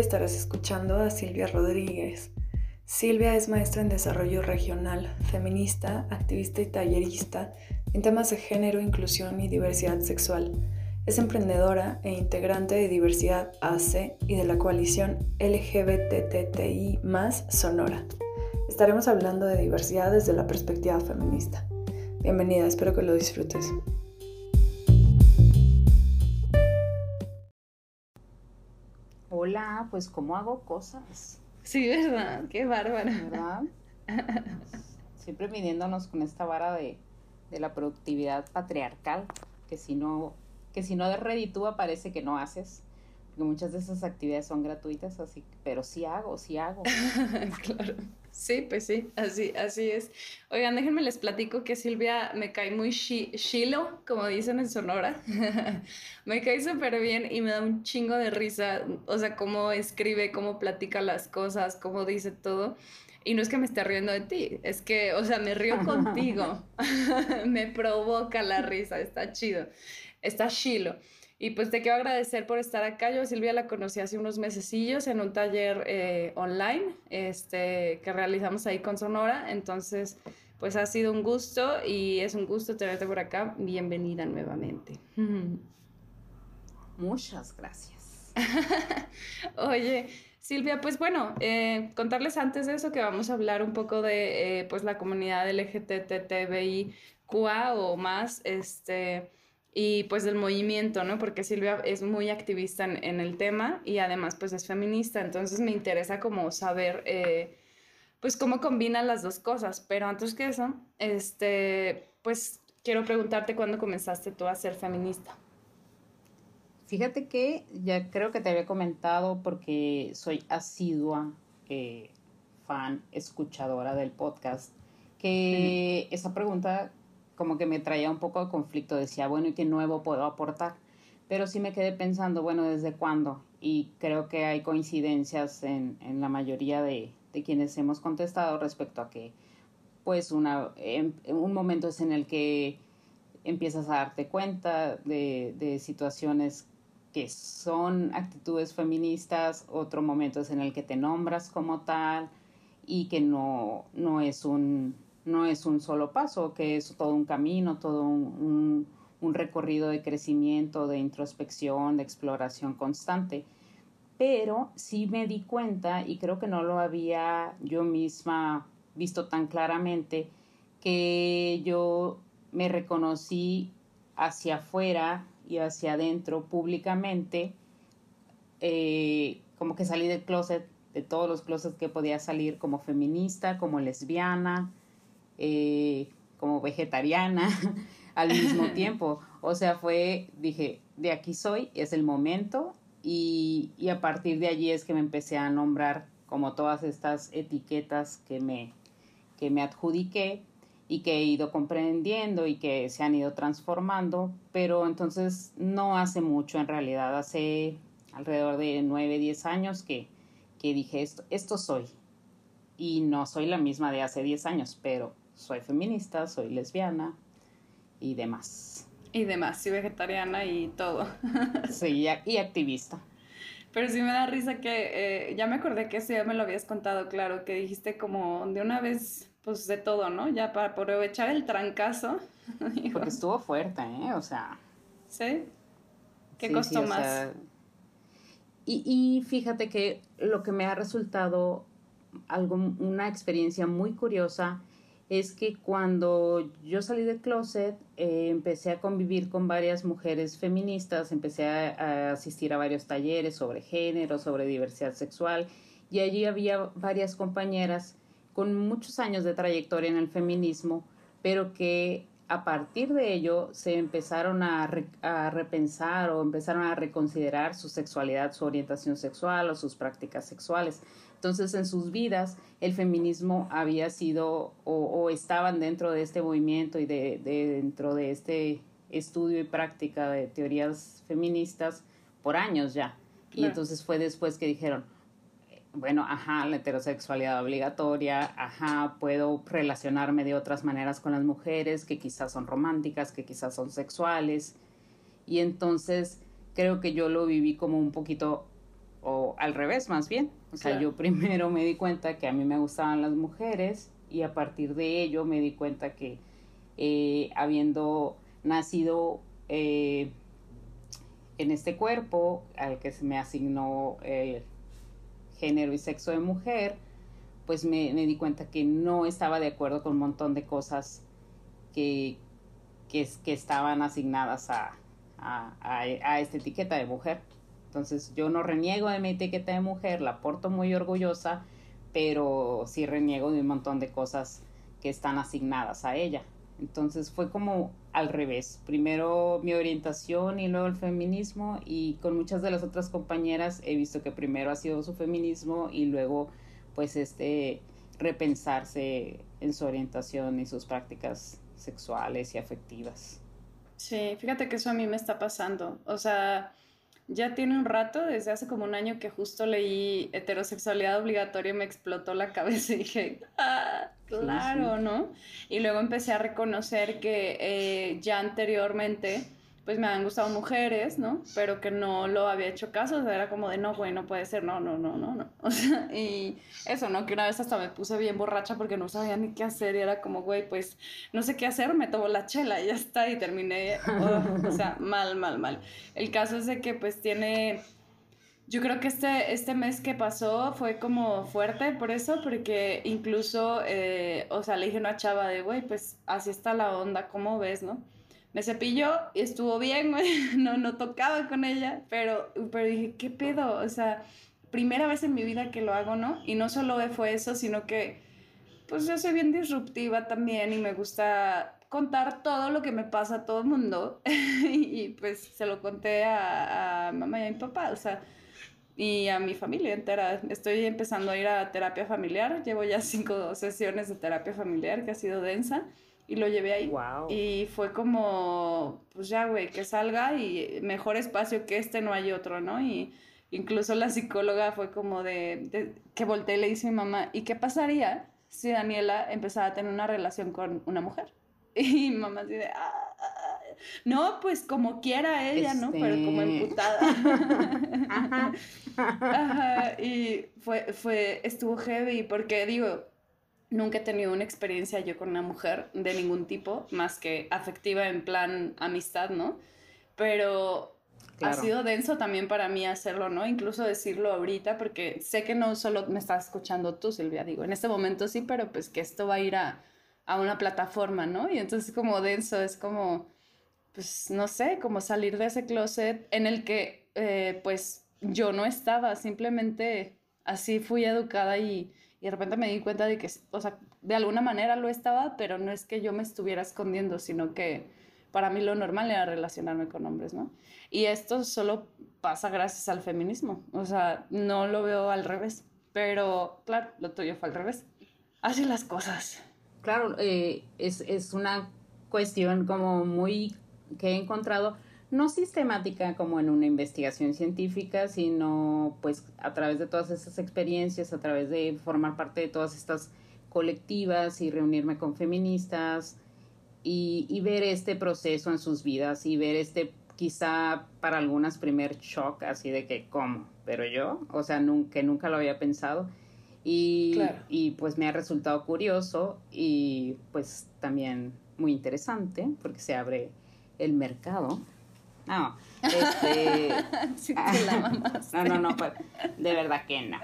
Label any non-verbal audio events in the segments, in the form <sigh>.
estarás escuchando a Silvia Rodríguez. Silvia es maestra en desarrollo regional, feminista, activista y tallerista en temas de género, inclusión y diversidad sexual. Es emprendedora e integrante de Diversidad AC y de la coalición LGBTTI Sonora. Estaremos hablando de diversidad desde la perspectiva feminista. Bienvenida, espero que lo disfrutes. Hola, pues ¿cómo hago cosas? Sí, ¿verdad? Qué bárbara. ¿Verdad? <laughs> Siempre midiéndonos con esta vara de, la productividad patriarcal, que si no, que si no reditúa parece que no haces. Porque muchas de esas actividades son gratuitas, así, pero sí hago, sí hago. <laughs> claro. Sí, pues sí, así, así es. Oigan, déjenme les platico que Silvia me cae muy chilo, como dicen en Sonora. <laughs> me cae súper bien y me da un chingo de risa. O sea, cómo escribe, cómo platica las cosas, cómo dice todo. Y no es que me esté riendo de ti, es que, o sea, me río <laughs> contigo. <laughs> me provoca la risa, está chido. Está chilo. Y pues te quiero agradecer por estar acá. Yo Silvia la conocí hace unos mesecillos en un taller eh, online este, que realizamos ahí con Sonora. Entonces, pues ha sido un gusto y es un gusto tenerte por acá. Bienvenida nuevamente. <laughs> Muchas gracias. <laughs> Oye, Silvia, pues bueno, eh, contarles antes de eso que vamos a hablar un poco de eh, pues la comunidad LGTBIQA o más, este y pues del movimiento, ¿no? Porque Silvia es muy activista en, el tema y además pues es feminista, entonces me interesa como saber eh, pues cómo combinan las dos cosas, pero antes que eso, este, pues quiero preguntarte cuándo comenzaste tú a ser feminista. Fíjate que ya creo que te había comentado porque soy asidua eh, fan, escuchadora del podcast, que esa pregunta como que me traía un poco de conflicto, decía, bueno, ¿y qué nuevo puedo aportar? Pero sí me quedé pensando, bueno, ¿desde cuándo? Y creo que hay coincidencias en, en la mayoría de, de, quienes hemos contestado respecto a que, pues, una, en, un momento es en el que empiezas a darte cuenta de, de situaciones que son actitudes feministas, otro momento es en el que te nombras como tal y que no, no es un no es un solo paso, que es todo un camino, todo un, recorrido de crecimiento, de introspección, de exploración constante. Pero sí me di cuenta, y creo que no lo había yo misma visto tan claramente, que yo me reconocí hacia afuera y hacia adentro públicamente, eh, como que salí del closet, de todos los closets que podía salir como feminista, como lesbiana, eh, como vegetariana <laughs> al mismo <laughs> tiempo. O sea, fue, dije, de aquí soy, es el momento y, y, a partir de allí es que me empecé a nombrar como todas estas etiquetas que me, que me adjudiqué y que he ido comprendiendo y que se han ido transformando, pero entonces no hace mucho en realidad, hace alrededor de 9, 10 años que, que dije esto, esto soy. Y no soy la misma de hace 10 años, pero soy feminista, soy lesbiana y demás. Y demás, soy vegetariana y todo. <laughs> sí, y activista. Pero sí me da risa que eh, ya me acordé que eso ya me lo habías contado, claro, que dijiste como de una vez, pues de todo, ¿no? Ya para aprovechar el trancazo. <laughs> Porque estuvo fuerte, ¿eh? O sea. ¿Sí? ¿Qué costó más? y, y fíjate que lo que me ha resultado algo, una experiencia muy curiosa es que cuando yo salí del closet, eh, empecé a convivir con varias mujeres feministas, empecé a, asistir a varios talleres sobre género, sobre diversidad sexual, y allí había varias compañeras con muchos años de trayectoria en el feminismo, pero que a partir de ello se empezaron a, repensar o empezaron a reconsiderar su sexualidad, su orientación sexual o sus prácticas sexuales. Entonces, en sus vidas, el feminismo había sido o, estaban dentro de este movimiento y de, dentro de este estudio y práctica de teorías feministas por años ya. Y entonces fue después que dijeron, bueno, ajá, la heterosexualidad obligatoria, ajá, puedo relacionarme de otras maneras con las mujeres que quizás son románticas, que quizás son sexuales. Y entonces creo que yo lo viví como un poquito o al revés más bien. O sea, yo primero me di cuenta que a mí me gustaban las mujeres y a partir de ello me di cuenta que eh, habiendo nacido eh, en este cuerpo al que se me asignó el género y sexo de mujer, pues me, di cuenta que no estaba de acuerdo con un montón de cosas que, que, que estaban asignadas a, a, a, esta etiqueta de mujer. Entonces yo no reniego de mi etiqueta de mujer, la porto muy orgullosa, pero sí reniego de un montón de cosas que están asignadas a ella. Entonces fue como al revés. Primero mi orientación y luego el feminismo y con muchas de las otras compañeras he visto que primero ha sido su feminismo y luego pues este repensarse en su orientación y sus prácticas sexuales y afectivas. Sí, fíjate que eso a mí me está pasando. O sea, ya tiene un rato, desde hace como un año que justo leí heterosexualidad obligatoria y me explotó la cabeza y dije, <laughs> ah, claro, ¿no? Y luego empecé a reconocer que eh, ya anteriormente pues me habían gustado mujeres, ¿no? Pero que no lo había hecho caso, o sea, era como de, no, güey, no puede ser, no, no, no, no, no. <laughs> O sea, y eso, ¿no? Que una vez hasta me puse bien borracha porque no sabía ni qué hacer y era como, güey, pues no sé qué hacer, me tomo la chela y ya está, y terminé, oh, o sea, mal, mal, mal. El caso es de que pues tiene... Yo creo que este, este mes que pasó fue como fuerte por eso, porque incluso, eh, o sea, le dije a una chava de, güey, pues así está la onda, ¿cómo ves, no? Me cepilló y estuvo bien, <laughs> no, no tocaba con ella, pero, pero dije, ¿qué pedo? O sea, primera vez en mi vida que lo hago, ¿no? Y no solo fue eso, sino que, pues yo soy bien disruptiva también y me gusta contar todo lo que me pasa a todo el mundo. <laughs> y, pues se lo conté a, a mamá y a mi papá, o sea, y a mi familia entera. Estoy empezando a ir a terapia familiar, llevo ya cinco sesiones de terapia familiar que ha sido densa y lo llevé ahí. Y fue como, pues ya, güey, que salga y mejor espacio que este no hay otro, ¿no? Y incluso la psicóloga fue como de, que volteé y le dice a mi mamá, ¿y qué pasaría si Daniela empezara a tener una relación con una mujer? <laughs> Y mi mamá así de, ah, ah, ah". no, pues como quiera ella, ¿no? Pero como este. emputada. <laughs> <laughs> Ajá. Y fue, fue, estuvo heavy porque digo, nunca he tenido una experiencia yo con una mujer de ningún tipo, más que afectiva en plan amistad, ¿no? Pero ha sido denso también para mí hacerlo, ¿no? Incluso decirlo ahorita, porque sé que no solo me estás escuchando tú, Silvia, digo, en este momento sí, pero pues que esto va a ir a, a una plataforma, ¿no? Y entonces como denso es como, pues no sé, como salir de ese closet en el que eh, pues yo no estaba, simplemente así fui educada y y de repente me di cuenta de que, o sea, de alguna manera lo estaba, pero no es que yo me estuviera escondiendo, sino que para mí lo normal era relacionarme con hombres, ¿no? Y esto solo pasa gracias al feminismo, o sea, no lo veo al revés, pero claro, lo tuyo fue al revés. Así las cosas. Claro, eh, es, es una cuestión como muy que he encontrado no sistemática como en una investigación científica, sino pues a través de todas esas experiencias, a través de formar parte de todas estas colectivas y reunirme con feministas y, ver este proceso en sus vidas y ver este quizá para algunas primer shock así de que cómo, pero yo, o sea, nunca, nunca lo había pensado. Y, y pues me ha resultado curioso y pues también muy interesante porque se abre el mercado no, este. <laughs> no, no, no, pues, de verdad que no.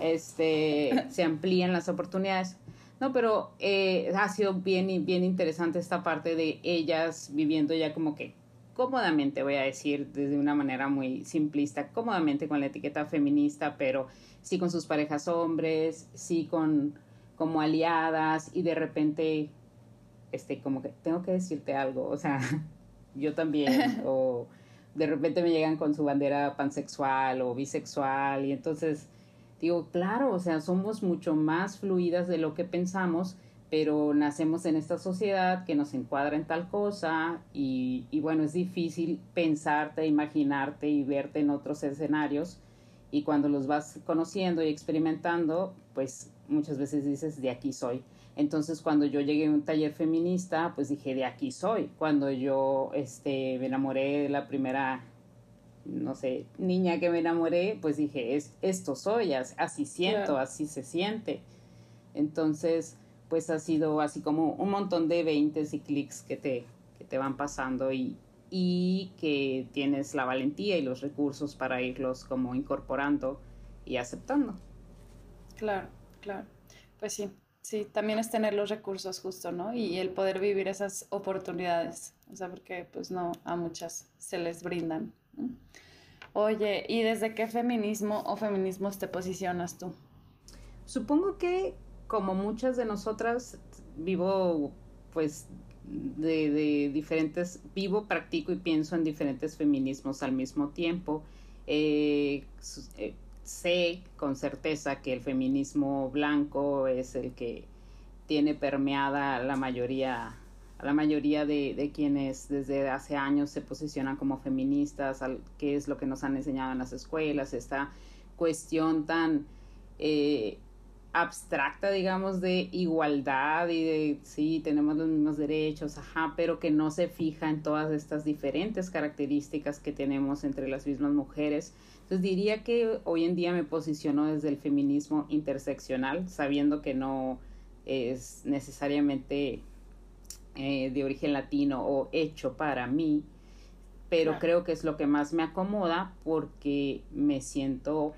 Este, se amplían las oportunidades. No, pero eh, ha sido bien, bien interesante esta parte de ellas viviendo ya como que cómodamente, voy a decir desde una manera muy simplista, cómodamente con la etiqueta feminista, pero sí con sus parejas hombres, sí con como aliadas y de repente, este, como que tengo que decirte algo, o sea, yo también, <laughs> o de repente me llegan con su bandera pansexual o bisexual y entonces digo, claro, o sea, somos mucho más fluidas de lo que pensamos, pero nacemos en esta sociedad que nos encuadra en tal cosa y, y bueno, es difícil pensarte, imaginarte y verte en otros escenarios y cuando los vas conociendo y experimentando, pues muchas veces dices, de aquí soy. Entonces, cuando yo llegué a un taller feminista, pues dije, de aquí soy. Cuando yo este, me enamoré de la primera no sé, niña que me enamoré, pues dije, es, esto soy, así siento, así se siente. Entonces, pues ha sido así como un montón de veintes y clics que te, que te van pasando y, y que tienes la valentía y los recursos para irlos como incorporando y aceptando. Claro, claro. Pues sí, sí, también es tener los recursos justo, ¿no? Y el poder vivir esas oportunidades, o sea, porque pues no a muchas se les brindan. Oye, ¿y desde qué feminismo o feminismos te posicionas tú? Supongo que como muchas de nosotras vivo pues de, diferentes, vivo, practico y pienso en diferentes feminismos al mismo tiempo. Eh, eh, sé con certeza que el feminismo blanco es el que tiene permeada la mayoría la mayoría de, quienes desde hace años se posicionan como feministas, al, qué es lo que nos han enseñado en las escuelas, esta cuestión tan eh, abstracta, digamos, de igualdad y de, sí, tenemos los mismos derechos, ajá, pero que no se fija en todas estas diferentes características que tenemos entre las mismas mujeres. Entonces diría que hoy en día me posiciono desde el feminismo interseccional, sabiendo que no es necesariamente eh, de origen latino o hecho para mí, pero creo que es lo que más me acomoda porque me siento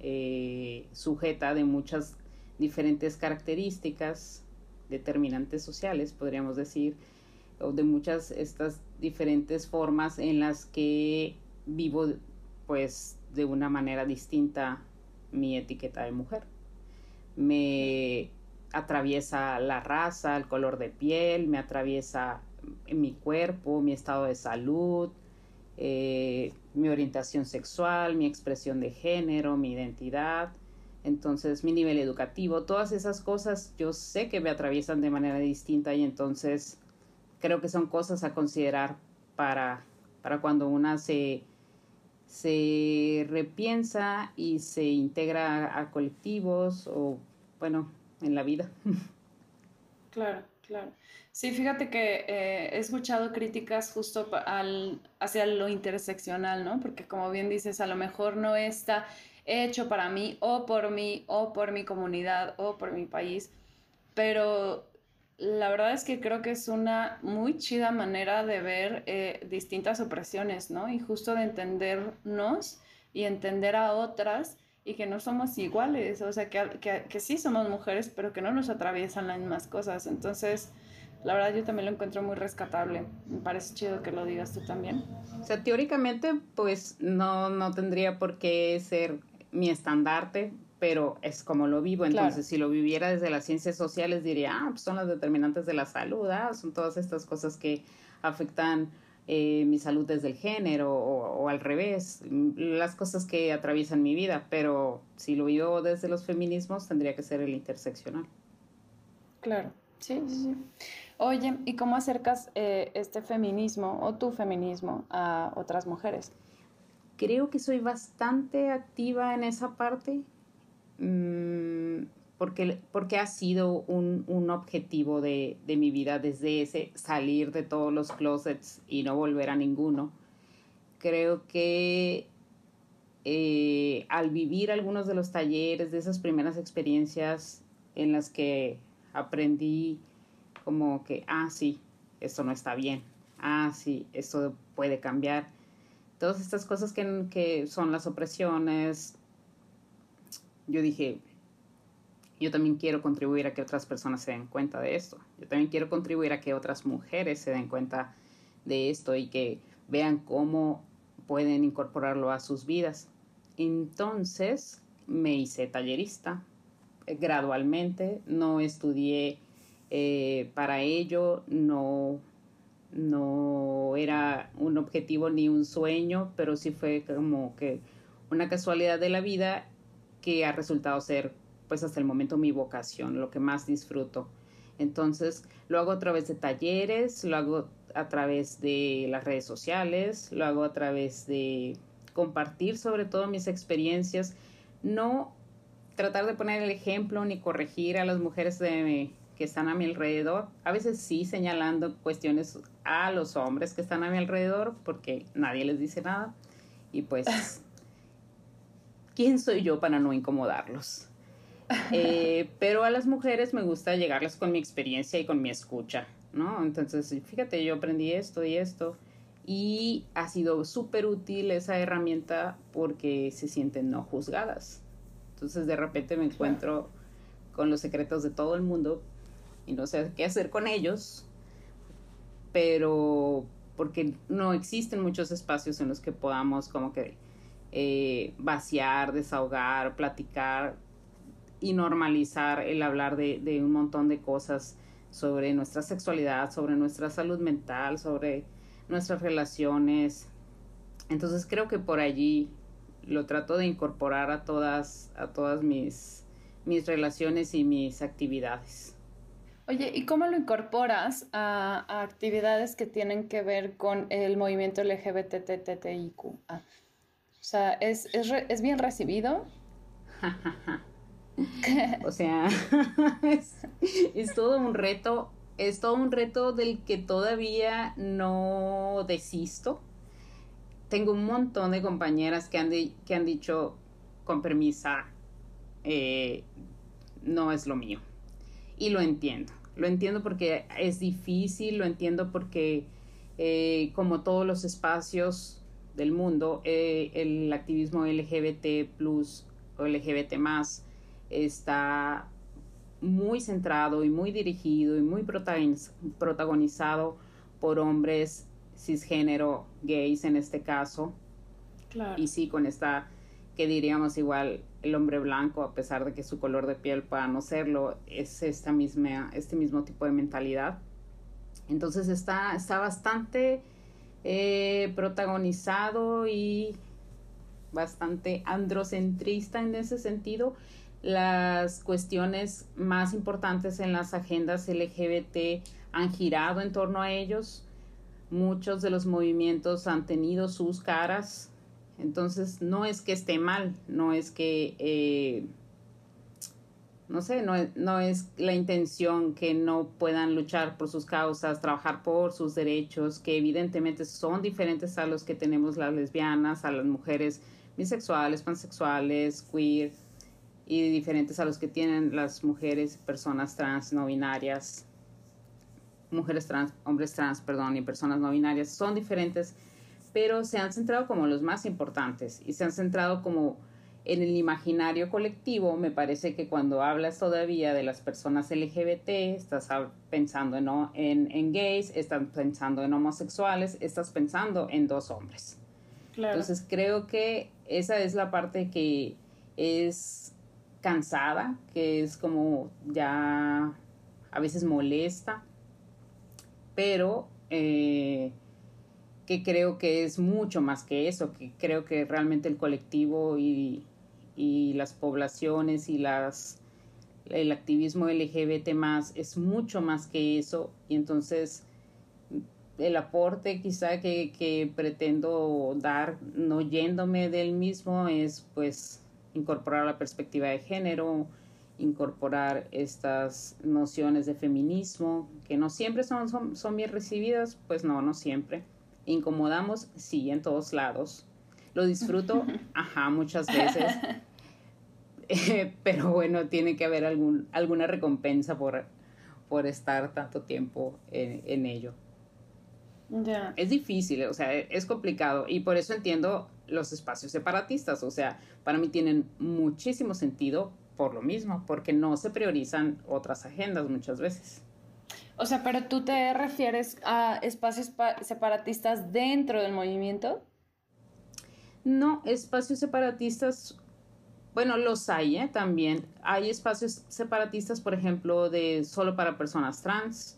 eh, sujeta de muchas diferentes características determinantes sociales, podríamos decir, o de muchas estas diferentes formas en las que vivo pues de una manera distinta mi etiqueta de mujer. Me atraviesa la raza, el color de piel, me atraviesa mi cuerpo, mi estado de salud, eh, mi orientación sexual, mi expresión de género, mi identidad, entonces mi nivel educativo, todas esas cosas yo sé que me atraviesan de manera distinta y entonces creo que son cosas a considerar para, para cuando una se, se repiensa y se integra a colectivos o bueno, en la vida. <laughs> Claro, claro. Sí, fíjate que eh, he escuchado críticas justo al, hacia lo interseccional, ¿no? Porque como bien dices, a lo mejor no está hecho para mí o por mí o por mi comunidad o por mi país, pero la verdad es que creo que es una muy chida manera de ver eh, distintas opresiones, ¿no? Y justo de entendernos y entender a otras y que no somos iguales, o sea, que, que, que, sí somos mujeres, pero que no nos atraviesan las mismas cosas. Entonces, la verdad yo también lo encuentro muy rescatable. Me parece chido que lo digas tú también. O sea, teóricamente, pues no, no tendría por qué ser mi estandarte, pero es como lo vivo. Entonces, si lo viviera desde las ciencias sociales, diría, ah, pues son las determinantes de la salud, ah, son todas estas cosas que afectan eh, mi salud desde el género o, al revés, las cosas que atraviesan mi vida, pero si lo vivo desde los feminismos tendría que ser el interseccional. Claro, sí, sí, sí. Oye, ¿y cómo acercas eh, este feminismo o tu feminismo a otras mujeres? Creo que soy bastante activa en esa parte. Mm, porque, porque ha sido un, un objetivo de, de, mi vida desde ese salir de todos los closets y no volver a ninguno. Creo que eh, al vivir algunos de los talleres, de esas primeras experiencias en las que aprendí como que, ah, sí, esto no está bien, ah, sí, esto puede cambiar. Todas estas cosas que, que son las opresiones, yo dije, yo también quiero contribuir a que otras personas se den cuenta de esto. Yo también quiero contribuir a que otras mujeres se den cuenta de esto y que vean cómo pueden incorporarlo a sus vidas. Entonces me hice tallerista eh, gradualmente, no estudié eh, para ello, no, no era un objetivo ni un sueño, pero sí fue como que una casualidad de la vida que ha resultado ser pues hasta el momento mi vocación, lo que más disfruto. Entonces lo hago a través de talleres, lo hago a través de las redes sociales, lo hago a través de compartir sobre todo mis experiencias, no tratar de poner el ejemplo ni corregir a las mujeres que están a mi alrededor, a veces sí señalando cuestiones a los hombres que están a mi alrededor porque nadie les dice nada Y pues, <laughs> ¿quién soy yo para no incomodarlos? <laughs> Eh, pero a las mujeres me gusta llegarles con mi experiencia y con mi escucha, ¿no? Entonces, fíjate, yo aprendí esto y esto y ha sido súper útil esa herramienta porque se sienten no juzgadas. Entonces, de repente me encuentro con los secretos de todo el mundo y no sé qué hacer con ellos, pero porque no existen muchos espacios en los que podamos como que eh, vaciar, desahogar, platicar y normalizar el hablar de, un montón de cosas sobre nuestra sexualidad, sobre nuestra salud mental, sobre nuestras relaciones. Entonces creo que por allí lo trato de incorporar a todas, a todas mis, mis relaciones y mis actividades. Oye, ¿y cómo lo incorporas a, actividades que tienen que ver con el movimiento LGBTTIQ? O sea, ¿es, es, es bien recibido? <laughs> o sea, <laughs> es, todo un reto, es todo un reto del que todavía no desisto. Tengo un montón de compañeras que han, que han dicho, con permisa, eh, no es lo mío. Y lo entiendo. Lo entiendo porque es difícil, lo entiendo porque eh, como todos los espacios del mundo, eh, el activismo LGBT plus o LGBT más está muy centrado y muy dirigido y muy protagonizado por hombres cisgénero, gays en este caso. Claro. Y sí, con esta, que diríamos igual, el hombre blanco, a pesar de que su color de piel pueda no serlo, es esta misma, este mismo tipo de mentalidad. Entonces está, está bastante protagonizado y bastante androcentrista en ese sentido las cuestiones más importantes en las agendas LGBT han girado en torno a ellos. Muchos de los movimientos han tenido sus caras. Entonces, no es que esté mal, no es que, eh, no sé, no es, no es la intención que no puedan luchar por sus causas, trabajar por sus derechos, que evidentemente son diferentes a los que tenemos las lesbianas, a las mujeres bisexuales, pansexuales, queer, y diferentes a los que tienen las mujeres, personas trans, no binarias, mujeres trans, hombres trans, perdón, y personas no binarias, son diferentes, pero se han centrado como los más importantes y se han centrado como en el imaginario colectivo. Me parece que cuando hablas todavía de las personas LGBT, estás pensando en, en, en gays, estás pensando en homosexuales, estás pensando en dos hombres. Entonces creo que esa es la parte que es cansada, que es como ya a veces molesta, pero eh, que creo que es mucho más que eso, que creo que realmente el colectivo y, y las poblaciones y las el activismo LGBT más es mucho más que eso y entonces el aporte quizá que, que pretendo dar no yéndome del mismo es pues incorporar la perspectiva de género, incorporar estas nociones de feminismo, que no siempre son, son, bien recibidas, pues no, no siempre. Incomodamos, sí, en todos lados. Lo disfruto, <laughs> ajá, muchas veces. <laughs> pero bueno, tiene que haber algún, alguna recompensa por, por estar tanto tiempo en, en ello. Es difícil, o sea, es complicado y por eso entiendo los espacios separatistas, o sea, para mí tienen muchísimo sentido por lo mismo, porque no se priorizan otras agendas muchas veces. O sea, pero tú te refieres a espacios separatistas dentro del movimiento? No, espacios separatistas, bueno, los hay ¿eh? también. Hay espacios separatistas, por ejemplo, de solo para personas trans,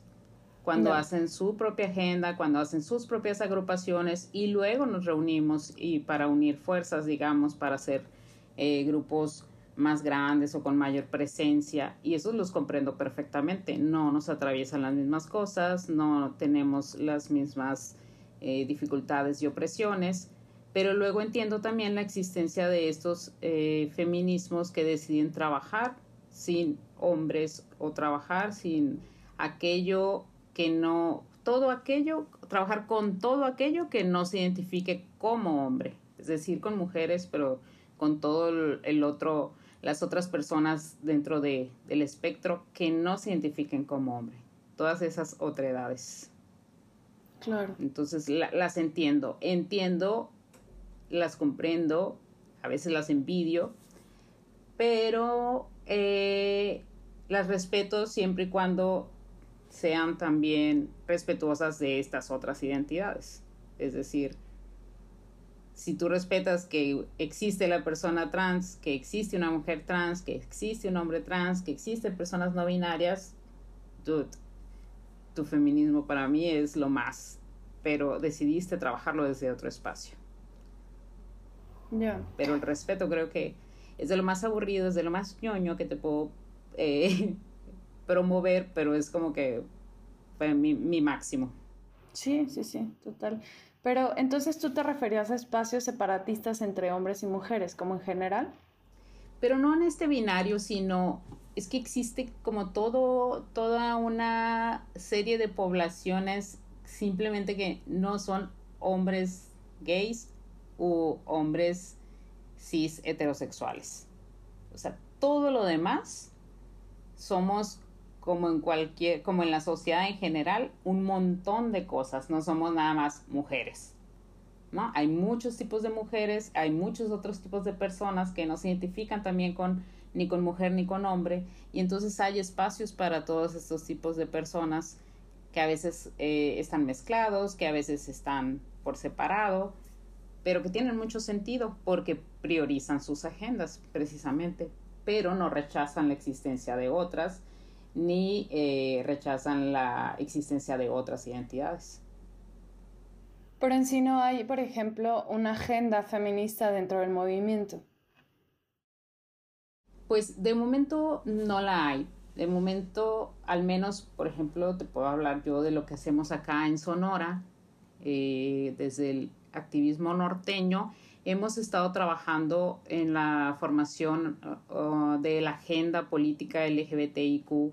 cuando hacen su propia agenda, cuando hacen sus propias agrupaciones y luego nos reunimos y para unir fuerzas, digamos, para hacer eh, grupos más grandes o con mayor presencia y esos los comprendo perfectamente. No nos atraviesan las mismas cosas, no tenemos las mismas eh, dificultades y opresiones, pero luego entiendo también la existencia de estos eh, feminismos que deciden trabajar sin hombres o trabajar sin aquello que no, todo aquello, trabajar con todo aquello que no se identifique como hombre, es decir, con mujeres, pero con todo el otro, las otras personas dentro de, del espectro que no se identifiquen como hombre, todas esas otredades. Claro. Entonces las entiendo, entiendo, las comprendo, a veces las envidio, pero eh, las respeto siempre y cuando sean también respetuosas de estas otras identidades. Es decir, si tú respetas que existe la persona trans, que existe una mujer trans, que existe un hombre trans, que existen personas no binarias, tu feminismo para mí es lo más, pero decidiste trabajarlo desde otro espacio. Pero el respeto creo que es de lo más aburrido, es de lo más ñoño que te puedo eh, <laughs> promover, pero es como que fue mi, mi máximo. Sí, sí, sí, total. Pero entonces tú te referías a espacios separatistas entre hombres y mujeres, como en general. Pero no en este binario, sino es que existe como todo, toda una serie de poblaciones simplemente que no son hombres gays u hombres cis heterosexuales. O sea, todo lo demás somos como en cualquier, como en la sociedad en general, un montón de cosas, no somos nada más mujeres. ¿No? Hay muchos tipos de mujeres, hay muchos otros tipos de personas que no se identifican también con ni con mujer ni con hombre, y entonces hay espacios para todos estos tipos de personas que a veces eh, están mezclados, que a veces están por separado, pero que tienen mucho sentido porque priorizan sus agendas precisamente, pero no rechazan la existencia de otras ni eh, rechazan la existencia de otras identidades. Pero en sí no hay, por ejemplo, una agenda feminista dentro del movimiento. Pues de momento no la hay. De momento, al menos, por ejemplo, te puedo hablar yo de lo que hacemos acá en Sonora, eh, desde el activismo norteño. Hemos estado trabajando en la formación uh, de la agenda política LGBTIQ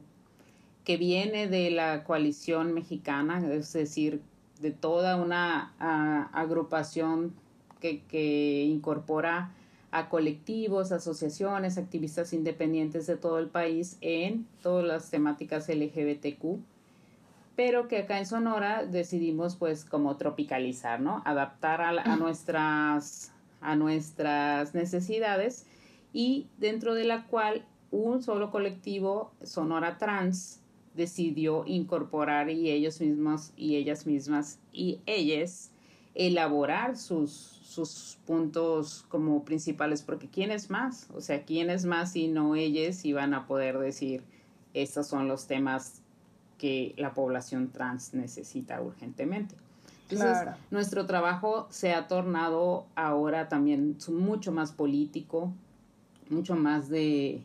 que viene de la coalición mexicana, es decir, de toda una uh, agrupación que, que incorpora a colectivos, asociaciones, activistas independientes de todo el país en todas las temáticas LGBTQ, pero que acá en Sonora decidimos pues como tropicalizar, ¿no? Adaptar a, a nuestras, a nuestras necesidades y dentro de la cual un solo colectivo, Sonora Trans, decidió incorporar y ellos mismos y ellas mismas y ellas elaborar sus sus puntos como principales, porque ¿quién es más? O sea, ¿quién es más si no ellos iban a poder decir, estos son los temas que la población trans necesita urgentemente? Entonces, nuestro trabajo se ha tornado ahora también mucho más político, mucho más de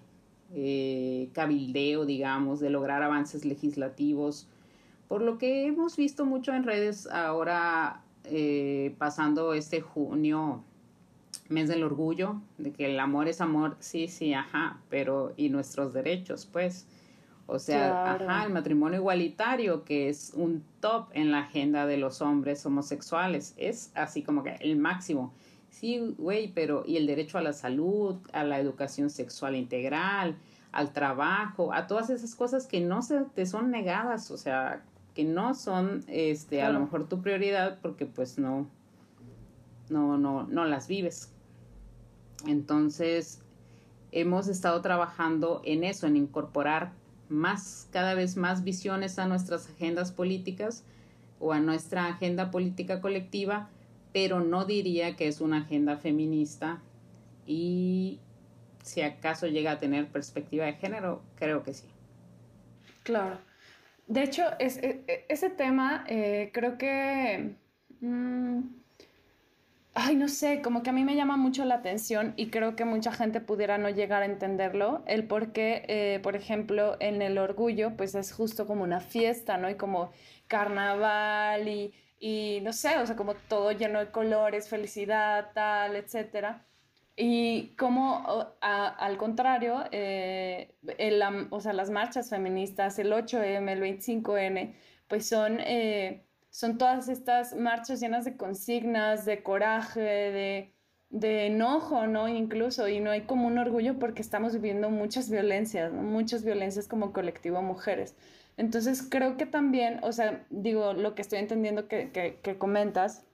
eh, cabildeo, digamos, de lograr avances legislativos, por lo que hemos visto mucho en redes ahora eh, pasando este junio, mes del orgullo, de que el amor es amor, sí, sí, ajá, pero y nuestros derechos, pues. O sea, ajá, el matrimonio igualitario, que es un top en la agenda de los hombres homosexuales, es así como que el máximo. Sí, güey, pero y el derecho a la salud, a la educación sexual integral, al trabajo, a todas esas cosas que no se te son negadas, o sea, que no son este a lo mejor tu prioridad porque pues no no no no las vives. Entonces, hemos estado trabajando en eso, en incorporar más cada vez más visiones a nuestras agendas políticas o a nuestra agenda política colectiva, pero no diría que es una agenda feminista y si acaso llega a tener perspectiva de género, creo que sí. Claro. De hecho, e, e, ese tema eh, creo que... Mm, ay, no sé, como que a mí me llama mucho la atención y creo que mucha gente pudiera no llegar a entenderlo, el por qué, eh, por ejemplo, en el orgullo, pues es justo como una fiesta, ¿no? Y como carnaval y, y no sé, o sea, como todo lleno de colores, felicidad, tal, etcétera. Y como al contrario, eh, o sea, las marchas feministas, el 8M, el 25N, pues son, eh, son todas estas marchas llenas de consignas, de coraje, de, de enojo, ¿no? Incluso, y no hay como un orgullo porque estamos viviendo muchas violencias, muchas violencias como colectivo mujeres. Entonces creo que también, o sea, digo, lo que estoy entendiendo que, que, que comentas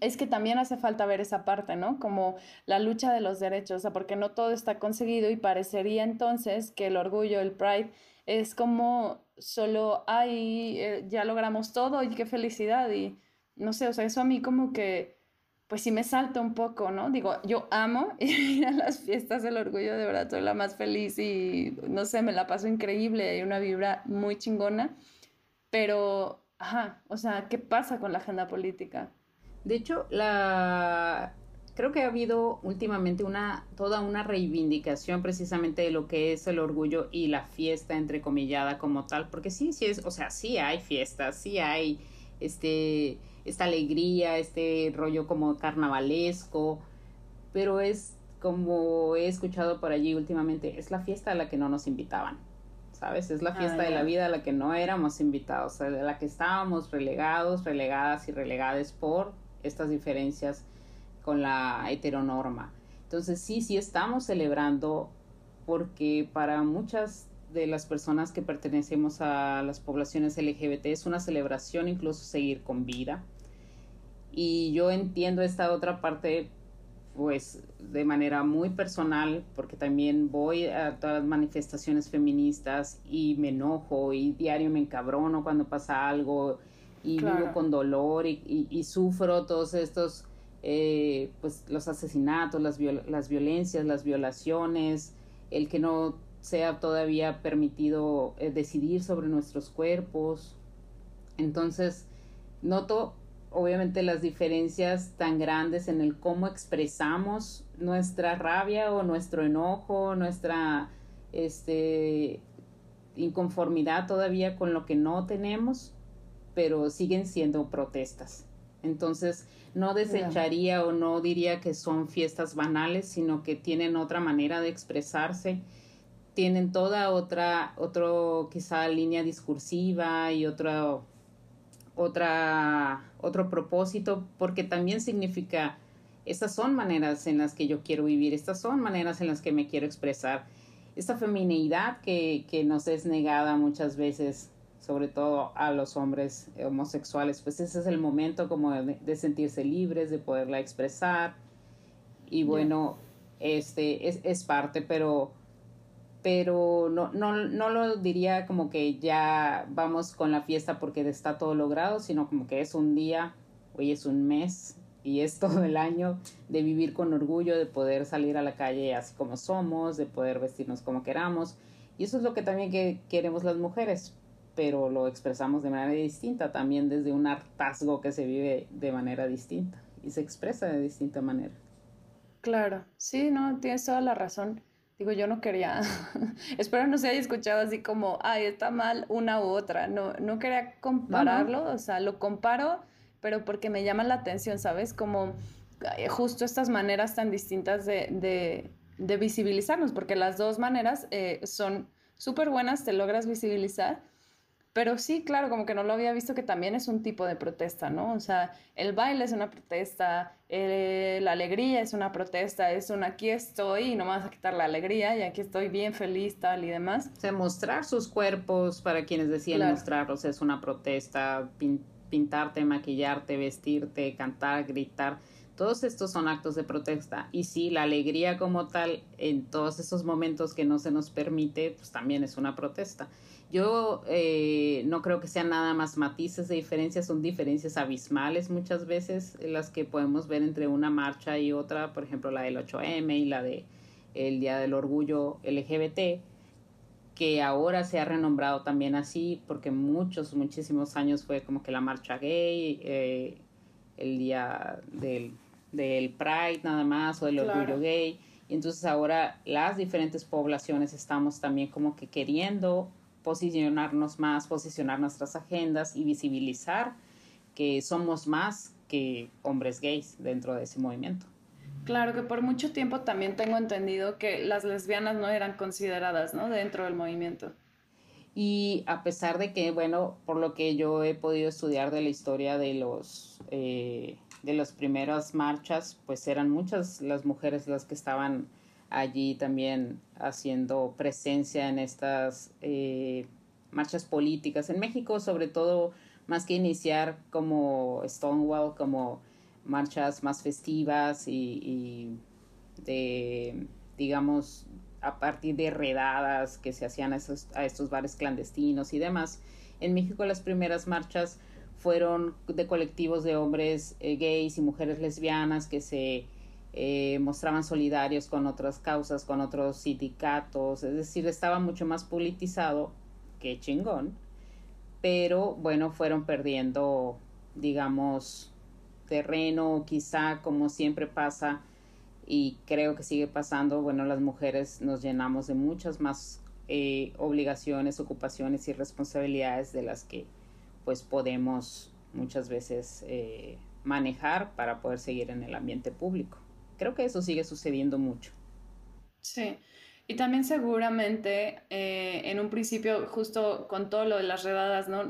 es que también hace falta ver esa parte, ¿no? Como la lucha de los derechos, o sea, porque no todo está conseguido y parecería entonces que el orgullo, el pride, es como solo, ay, eh, ya logramos todo y qué felicidad y no sé, o sea, eso a mí como que pues sí me salta un poco, ¿no? Digo, yo amo <laughs> ir a las fiestas del orgullo, de verdad, soy la más feliz y no sé, me la paso increíble, hay una vibra muy chingona, pero, ajá, o sea, ¿qué pasa con la agenda política? De hecho, la creo que ha habido últimamente una toda una reivindicación precisamente de lo que es el orgullo y la fiesta entrecomillada como tal, porque sí, sí es, o sea, sí hay fiestas, sí hay este esta alegría, este rollo como carnavalesco, pero es como he escuchado por allí últimamente, es la fiesta a la que no nos invitaban, ¿sabes? Es la ah, fiesta de la vida a la que no éramos invitados, a la que estábamos relegados, relegadas y relegadas por estas diferencias con la heteronorma. Entonces sí, sí estamos celebrando porque para muchas de las personas que pertenecemos a las poblaciones LGBT es una celebración incluso seguir con vida. Y yo entiendo esta otra parte pues de manera muy personal porque también voy a todas las manifestaciones feministas y me enojo y diario me encabrono cuando pasa algo y vivo con dolor y, sufro todos estos eh, pues los asesinatos, las, las violencias, las violaciones, el que no sea todavía permitido eh, decidir sobre nuestros cuerpos. Entonces, noto obviamente las diferencias tan grandes en el cómo expresamos nuestra rabia o nuestro enojo, nuestra este, inconformidad todavía con lo que no tenemos, pero siguen siendo protestas. Entonces, no desecharía o no diría que son fiestas banales, sino que tienen otra manera de expresarse tienen toda otra, otro quizá línea discursiva y otro, otra, otro propósito, porque también significa, estas son maneras en las que yo quiero vivir, estas son maneras en las que me quiero expresar. Esta feminidad que, que nos es negada muchas veces, sobre todo a los hombres homosexuales, pues ese es el momento como de, sentirse libres, de poderla expresar. Y bueno, este es, es parte, pero pero no, no, no lo diría como que ya vamos con la fiesta porque está todo logrado, sino como que es un día, hoy es un mes y es <laughs> todo el año de vivir con orgullo, de poder salir a la calle así como somos, de poder vestirnos como queramos. Y eso es lo que también que queremos las mujeres, pero lo expresamos de manera distinta, también desde un hartazgo que se vive de manera distinta y se expresa de distinta manera. Claro, sí, no, tienes toda la razón. Digo, yo no quería, <laughs> espero no se haya escuchado así como, ay, está mal una u otra. No, no quería compararlo, o sea, lo comparo, pero porque me llama la atención, ¿sabes? Como justo estas maneras tan distintas de, de, de visibilizarnos, porque las dos maneras eh, son súper buenas, te logras visibilizar, pero sí, claro, como que no lo había visto que también es un tipo de protesta, ¿no? O sea, el baile es una protesta, eh, la alegría es una protesta, es un aquí estoy y no me vas a quitar la alegría y aquí estoy bien feliz, tal y demás. O sea, mostrar sus cuerpos para quienes deciden mostrarlos es una protesta, pintarte, maquillarte, vestirte, cantar, gritar. Todos estos son actos de protesta. Y sí, la alegría como tal, en todos esos momentos que no se nos permite, pues también es una protesta. Yo eh, no creo que sean nada más matices de diferencias, son diferencias abismales muchas veces las que podemos ver entre una marcha y otra, por ejemplo la del 8M y la de el Día del Orgullo LGBT, que ahora se ha renombrado también así porque muchos, muchísimos años fue como que la marcha gay, eh, el Día del, del, Pride nada más o del Orgullo gay. Y entonces ahora las diferentes poblaciones estamos también como que queriendo posicionarnos más, posicionar nuestras agendas y visibilizar que somos más que hombres gays dentro de ese movimiento. Claro que por mucho tiempo también tengo entendido que las lesbianas no eran consideradas, ¿no? Dentro del movimiento. Y a pesar de que, bueno, por lo que yo he podido estudiar de la historia de los, eh, de las primeras marchas, pues eran muchas las mujeres las que estaban allí también haciendo presencia en estas eh, marchas políticas. En México, sobre todo, más que iniciar como Stonewall, como marchas más festivas y, de, digamos, a partir de redadas que se hacían a estos, a estos bares clandestinos y demás. En México las primeras marchas fueron de colectivos de hombres eh, gays y mujeres lesbianas que se eh, mostraban solidarios con otras causas, con otros sindicatos, es decir, estaba mucho más politizado que chingón, pero bueno, fueron perdiendo, digamos, terreno, quizá como siempre pasa y creo que sigue pasando, bueno, las mujeres nos llenamos de muchas más eh, obligaciones, ocupaciones y responsabilidades de las que pues podemos muchas veces eh, manejar para poder seguir en el ambiente público. Creo que eso sigue sucediendo mucho. Sí, y también seguramente eh, en un principio, justo con todo lo de las redadas, ¿no?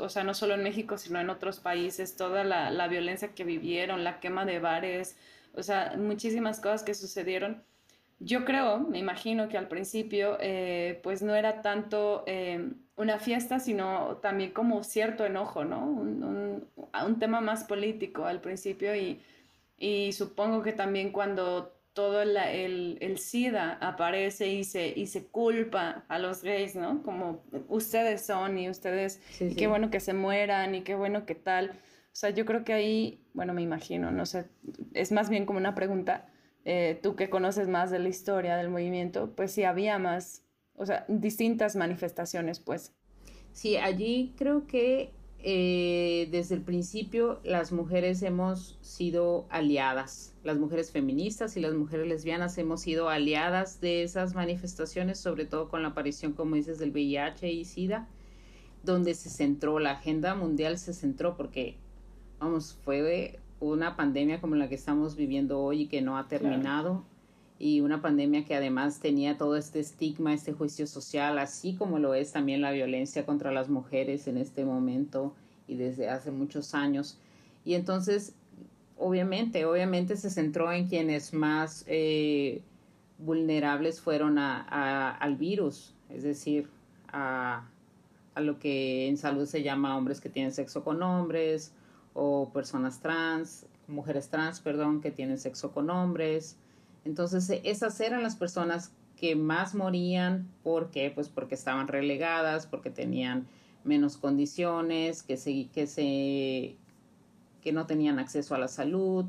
o sea, no solo en México, sino en otros países, toda la, la, violencia que vivieron, la quema de bares, o sea, muchísimas cosas que sucedieron. Yo creo, me imagino que al principio, eh, pues no era tanto eh, una fiesta, sino también como cierto enojo, ¿no? Un, un, un tema más político al principio y, y supongo que también cuando todo el, el, SIDA aparece y se, y se culpa a los gays, ¿no? Como ustedes son y ustedes, y qué bueno que se mueran y qué bueno que tal. O sea, yo creo que ahí, bueno, me imagino, no sé, es más bien como una pregunta, eh, tú que conoces más de la historia del movimiento, pues si había más, o sea, distintas manifestaciones, pues. Sí, allí creo que eh, desde el principio las mujeres hemos sido aliadas, las mujeres feministas y las mujeres lesbianas hemos sido aliadas de esas manifestaciones, sobre todo con la aparición, como dices, del VIH y SIDA, donde se centró, la agenda mundial se centró porque, vamos, fue una pandemia como la que estamos viviendo hoy y que no ha terminado. Y una pandemia que además tenía todo este estigma, este juicio social, así como lo es también la violencia contra las mujeres en este momento y desde hace muchos años. Y entonces, obviamente, obviamente se centró en quienes más eh, vulnerables fueron a, al virus, es decir, a, a lo que en salud se llama hombres que tienen sexo con hombres o personas trans, mujeres trans, perdón, que tienen sexo con hombres, entonces, e, esas eran las personas que más morían. ¿Por qué? Pues porque estaban relegadas, porque tenían menos condiciones, que se, que se, que no tenían acceso a la salud.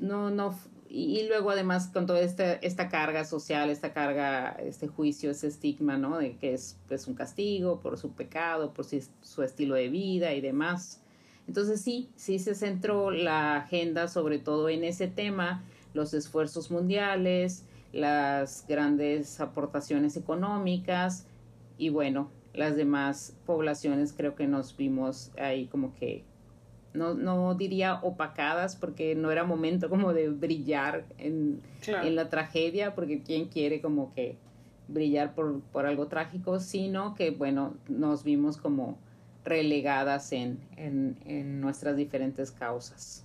no, no, y, luego además con toda esta, esta carga social, esta carga, este juicio, ese estigma, ¿no? De que es pues, un castigo por su pecado, por su, su estilo de vida y demás. Entonces sí, sí se centró la agenda sobre todo en ese tema los esfuerzos mundiales, las grandes aportaciones económicas y bueno, las demás poblaciones creo que nos vimos ahí como que no, no diría opacadas porque no era momento como de brillar en, en la tragedia porque quién quiere como que brillar por, por, algo trágico, sino que bueno, nos vimos como relegadas en, en, en nuestras diferentes causas.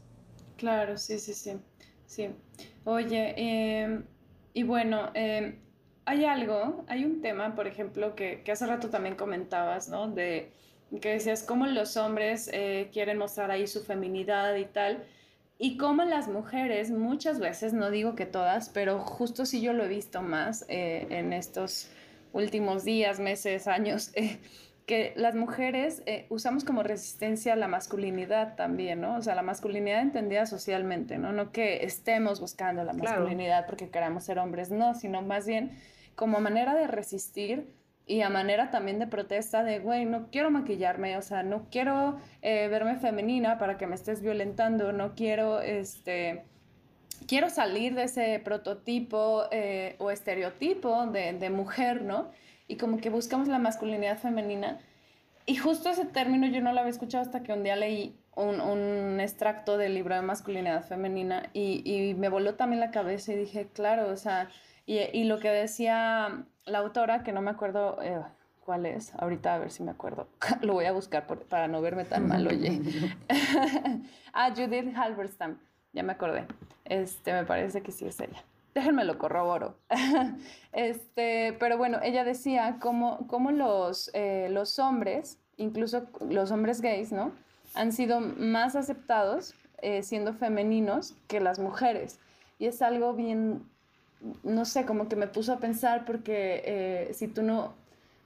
Claro, sí, sí, sí. Sí. Oye, em, y bueno, em, hay algo, hay un tema, por ejemplo, que, que, hace rato también comentabas, ¿no? De que decías cómo los hombres eh, quieren mostrar ahí su feminidad y tal, y cómo las mujeres muchas veces, no digo que todas, pero justo si yo lo he visto más eh, en estos últimos días, meses, años, <laughs> eh, que las mujeres eh, usamos como resistencia la masculinidad también, ¿no? O sea, la masculinidad entendida socialmente, ¿no? No que estemos buscando la masculinidad porque queramos ser hombres, no, sino más bien como manera de resistir y a manera también de protesta de, güey, no quiero maquillarme, o sea, no quiero eh, verme femenina para que me estés violentando, no quiero, este, quiero salir de ese prototipo eh, o estereotipo de, de mujer, ¿no? Y como que buscamos la masculinidad femenina. Y justo ese término yo no lo había escuchado hasta que un día leí un, un extracto del libro de masculinidad femenina y, y, me voló también la cabeza y dije, claro, o sea, y, y, lo que decía la autora, que no me acuerdo eh, cuál es. Ahorita a ver si me acuerdo. <laughs> Lo voy a buscar para no verme tan mal, oye. <laughs> ah, Judith Halberstam. Ya me acordé. Este, me parece que sí es ella. Déjenme lo corroboro. <laughs> este, pero bueno, ella decía cómo, cómo los, eh, los hombres, incluso los hombres gays, ¿no? Han sido más aceptados eh, siendo femeninos que las mujeres. Y es algo bien, no sé, como que me puso a pensar porque eh, si tú no,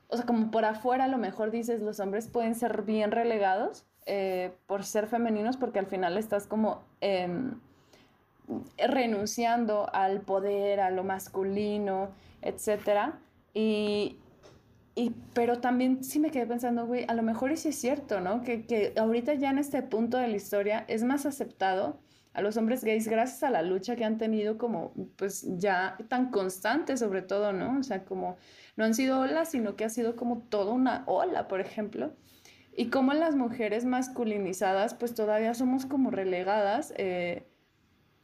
o sea, como por afuera a lo mejor dices, los hombres pueden ser bien relegados por ser femeninos porque al final estás como renunciando al poder, a lo masculino, etc. Y, pero también sí me quedé pensando, güey, a lo mejor sí es cierto, ¿no? Que, que ahorita ya en este punto de la historia es más aceptado a los hombres gays gracias a la lucha que han tenido como, pues ya tan constante sobre todo, ¿no? O sea, como no han sido olas, sino que ha sido como toda una ola, por ejemplo. Y como las mujeres masculinizadas, pues todavía somos como relegadas. Eh,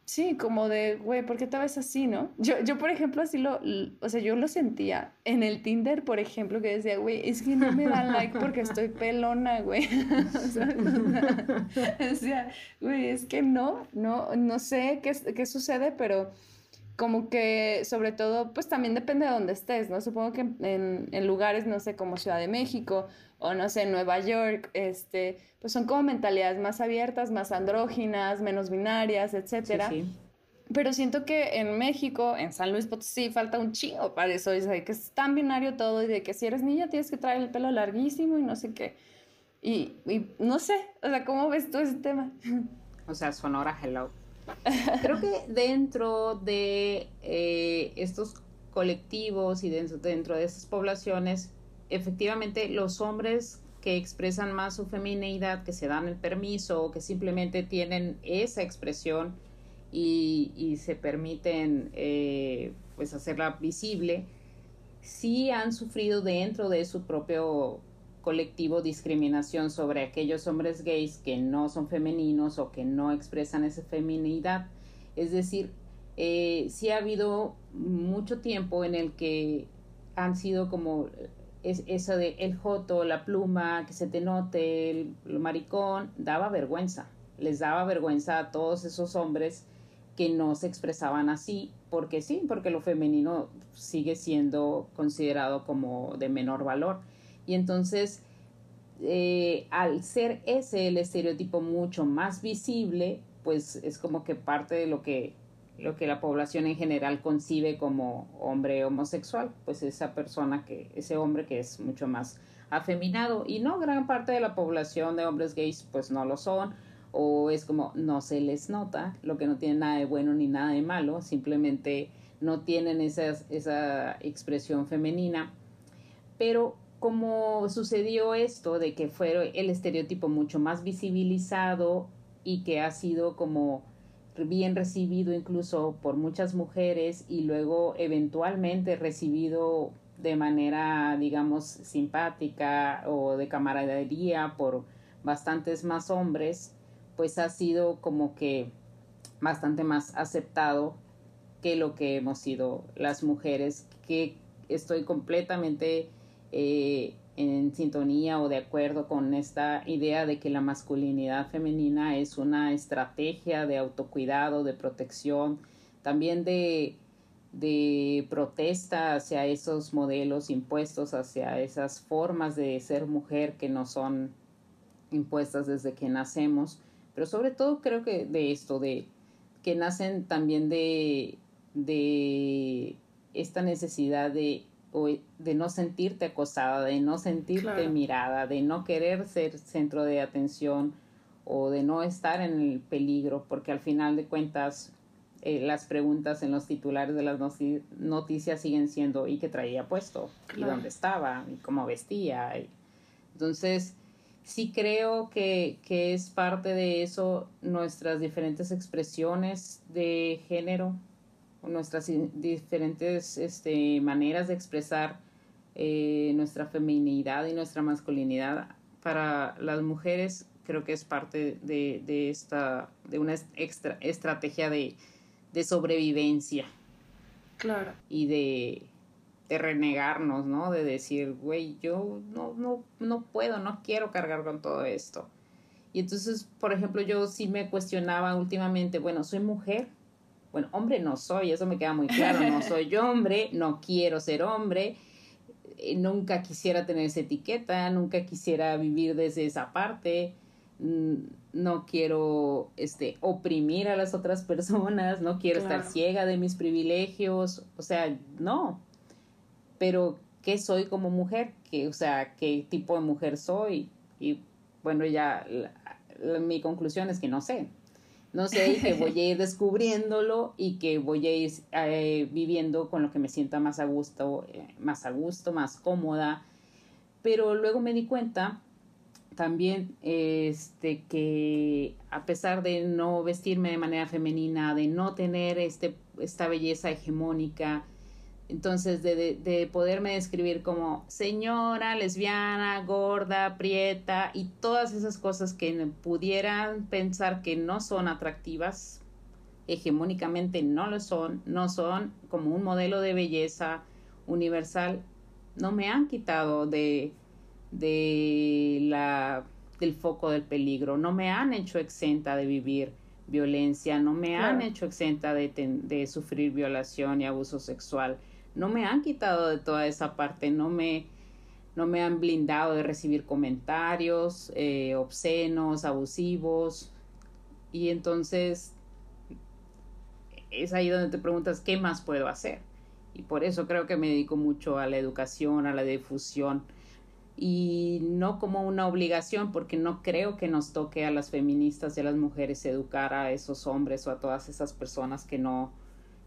Sí, como de, güey, ¿por qué te ves así, no? Yo, yo, por ejemplo, así lo, o sea, yo lo sentía en el Tinder, por ejemplo, que decía, güey, es que no me dan <laughs> like porque estoy pelona, güey. <laughs> <laughs> o sea, decía, güey, es que no, no, no sé qué, qué sucede, pero como que sobre todo, pues también depende de dónde estés, ¿no? Supongo que en, en, lugares, no sé, como Ciudad de México o no sé, Nueva York, este, pues son como mentalidades más abiertas, más andróginas, menos binarias, etcétera. Pero siento que en México, en San Luis Potosí, falta un chingo para eso, de que es tan binario todo y de que si eres niña tienes que traer el pelo larguísimo y no sé qué. Y, y no sé, o sea, ¿cómo ves tú ese tema? O sea, Sonora, hello. Creo que dentro de eh, estos colectivos y dentro, dentro de estas poblaciones, efectivamente los hombres que expresan más su feminidad, que se dan el permiso, que simplemente tienen esa expresión y, se permiten eh, pues hacerla visible, sí han sufrido dentro de su propio colectivo discriminación sobre aquellos hombres gays que no son femeninos o que no expresan esa feminidad. Es decir, eh, sí ha habido mucho tiempo en el que han sido como es eso de el joto, la pluma, que se te note, el, maricón, daba vergüenza. Les daba vergüenza a todos esos hombres que no se expresaban así, porque sí, porque lo femenino sigue siendo considerado como de menor valor. Y entonces, eh, al ser ese el estereotipo mucho más visible, pues es como que parte de lo que lo que la población en general concibe como hombre homosexual, pues esa persona que, ese hombre que es mucho más afeminado. Y no gran parte de la población de hombres gays pues no lo son o es como no se les nota, lo que no tiene nada de bueno ni nada de malo, simplemente no tienen esa, esa expresión femenina, pero como sucedió esto de que fue el estereotipo mucho más visibilizado y que ha sido como bien recibido incluso por muchas mujeres y luego eventualmente recibido de manera, digamos, simpática o de camaradería por bastantes más hombres, pues ha sido como que bastante más aceptado que lo que hemos sido las mujeres, que estoy completamente eh, en sintonía o de acuerdo con esta idea de que la masculinidad femenina es una estrategia de autocuidado, de protección, también de, de protesta hacia esos modelos impuestos, hacia esas formas de ser mujer que no son impuestas desde que nacemos, pero sobre todo creo que de esto, de que nacen también de, de esta necesidad de de no sentirte acosada, de no sentirte mirada, de no querer ser centro de atención o de no estar en el peligro, porque al final de cuentas eh, las preguntas en los titulares de las noticias siguen siendo ¿y qué traía puesto? ¿y dónde estaba? ¿y cómo vestía? entonces, sí creo que, que es parte de eso nuestras diferentes expresiones de género, nuestras diferentes este, maneras de expresar eh, nuestra feminidad y nuestra masculinidad para las mujeres creo que es parte de, esta de una extra, estrategia de, sobrevivencia claro y de de renegarnos, ¿no? De decir, güey, yo no, no, no puedo, no quiero cargar con todo esto. Y entonces, por ejemplo, yo sí me cuestionaba últimamente, bueno, soy mujer, bueno, hombre no soy, eso me queda muy claro, no soy hombre, no quiero ser hombre, eh, nunca quisiera tener esa etiqueta, nunca quisiera vivir desde esa parte, mm, no quiero este, oprimir a las otras <laughs> personas, no quiero estar ciega de mis privilegios, o sea, no, pero ¿qué soy como mujer? ¿Qué, o sea, ¿qué tipo de mujer soy? Y bueno, ya mi conclusión es que no sé. No sé, y que <laughs> voy a ir descubriéndolo y que voy a ir eh, viviendo con lo que me sienta más a gusto, eh, más a gusto, más cómoda. Pero luego me di cuenta también este, que a pesar de no vestirme de manera femenina, de no tener este, esta belleza hegemónica, entonces, de, poderme describir como señora, lesbiana, gorda, prieta y todas esas cosas que pudieran pensar que no son atractivas, hegemónicamente no lo son, no son como un modelo de belleza universal, no me han quitado de, de la, del foco del peligro, no me han hecho exenta de vivir violencia, no me han hecho exenta de, de sufrir violación y abuso sexual no me han quitado de toda esa parte, no me, no me han blindado de recibir comentarios eh, obscenos, abusivos. Y entonces es ahí donde te preguntas, ¿qué más puedo hacer? Y por eso creo que me dedico mucho a la educación, a la difusión. Y no como una obligación, porque no creo que nos toque a las feministas y a las mujeres educar a esos hombres o a todas esas personas que no,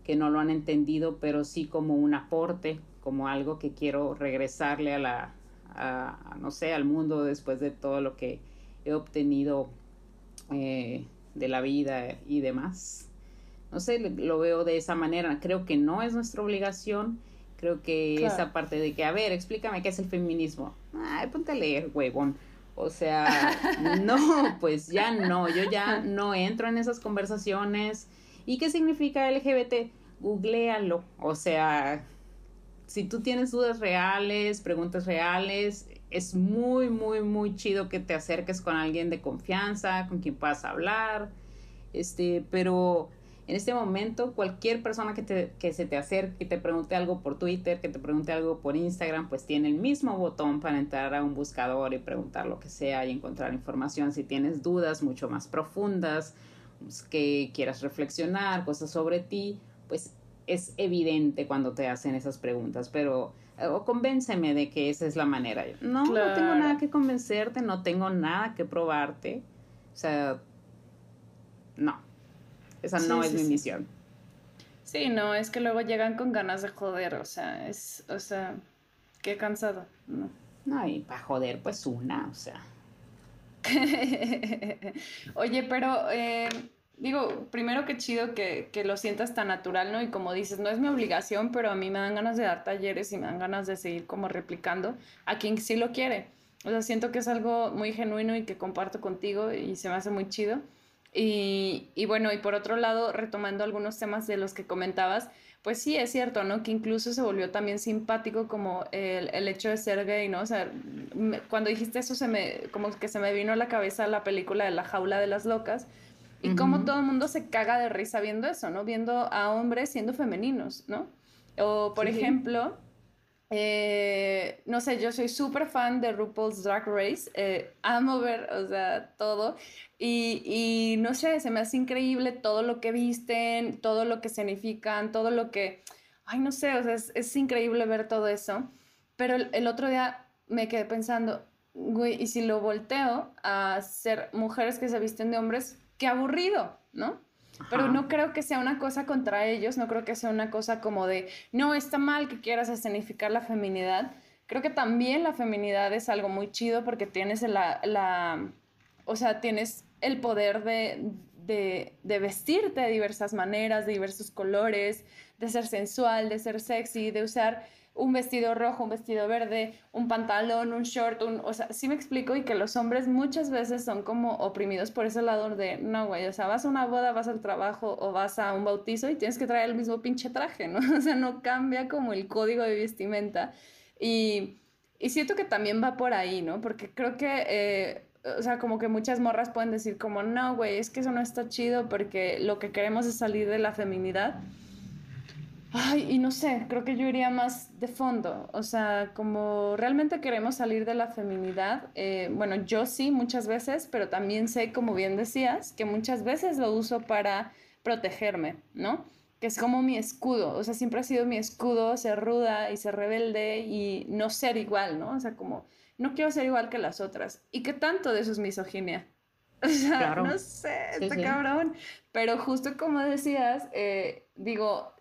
que no lo han entendido, pero sí como un aporte, como algo que quiero regresarle a la, a, no sé, al mundo después de todo lo que he obtenido eh, de la vida y demás. No sé, lo veo de esa manera. Creo que no es nuestra obligación. Creo que esa parte de que, a ver, explícame qué es el feminismo. Ay, ponte a leer, huevón. O sea, <laughs> no, pues ya no, yo ya no entro en esas conversaciones. ¿Y qué significa LGBT? Googlealo. O sea, si tú tienes dudas reales, preguntas reales, es muy, muy, muy chido que te acerques con alguien de confianza, con quien puedas hablar. Este, pero en este momento, cualquier persona que, te, que se te acerque, que te pregunte algo por Twitter, que te pregunte algo por Instagram, pues tiene el mismo botón para entrar a un buscador y preguntar lo que sea y encontrar información. Si tienes dudas mucho más profundas, pues, que quieras reflexionar, cosas sobre ti, pues es evidente cuando te hacen esas preguntas, pero o convénceme de que esa es la manera. No, no tengo nada que convencerte, no tengo nada que probarte. O sea, no. Esa no es mi misión. Sí, no, es que luego llegan con ganas de joder, o sea, es, o sea, qué cansado. No, no y para joder, pues una, o sea. <laughs> Oye, pero eh, digo, primero que chido que, que, lo sientas tan natural, ¿no? Y como dices, no es mi obligación, pero a mí me dan ganas de dar talleres y me dan ganas de seguir como replicando a quien sí lo quiere. O sea, siento que es algo muy genuino y que comparto contigo y se me hace muy chido. Y, y bueno, y por otro lado, retomando algunos temas de los que comentabas, pues sí, es cierto, ¿no? Que incluso se volvió también simpático como el, el, hecho de ser gay, ¿no? O sea, cuando dijiste eso, se me, como que se me vino a la cabeza la película de La jaula de las locas, y como todo el mundo se caga de risa viendo eso, ¿no? Viendo a hombres siendo femeninos, ¿no? O, por ejemplo, eh, no sé, yo soy súper fan de RuPaul's Drag Race. Eh, amo ver, o sea, todo. Y, y, no sé, se me hace increíble todo lo que visten, todo lo que significan, todo lo que... Ay, no sé, o sea, es, es increíble ver todo eso. Pero el, el otro día me quedé pensando, güey, y si lo volteo a ser mujeres que se visten de hombres, qué aburrido, ¿no? Pero no creo que sea una cosa contra ellos, no creo que sea una cosa como de, no, está mal que quieras escenificar la feminidad. Creo que también la feminidad es algo muy chido porque tienes la, la o sea, tienes el poder de, de, de, vestirte de diversas maneras, de diversos colores, de ser sensual, de ser sexy, de usar un vestido rojo, un vestido verde, un pantalón, un short, un, o sea, sí me explico y que los hombres muchas veces son como oprimidos por ese lado de, no, güey, o sea, vas a una boda, vas al trabajo o vas a un bautizo y tienes que traer el mismo pinche traje, ¿no? <laughs> O sea, no cambia como el código de vestimenta. Y, y siento que también va por ahí, ¿no? Porque creo que... Eh, o sea, como que muchas morras pueden decir como, no, güey, es que eso no está chido porque lo que queremos es salir de la feminidad. Ay, y no sé, creo que yo iría más de fondo, o sea, como realmente queremos salir de la feminidad, eh, bueno, yo sí muchas veces, pero también sé, como bien decías, que muchas veces lo uso para protegerme, ¿no? Que es como mi escudo, o sea, siempre ha sido mi escudo ser ruda y ser rebelde y no ser igual, ¿no? O sea, como no quiero ser igual que las otras. ¿Y qué tanto de eso es misoginia? <laughs> O sea, no sé, está cabrón. Pero justo como decías, eh, digo,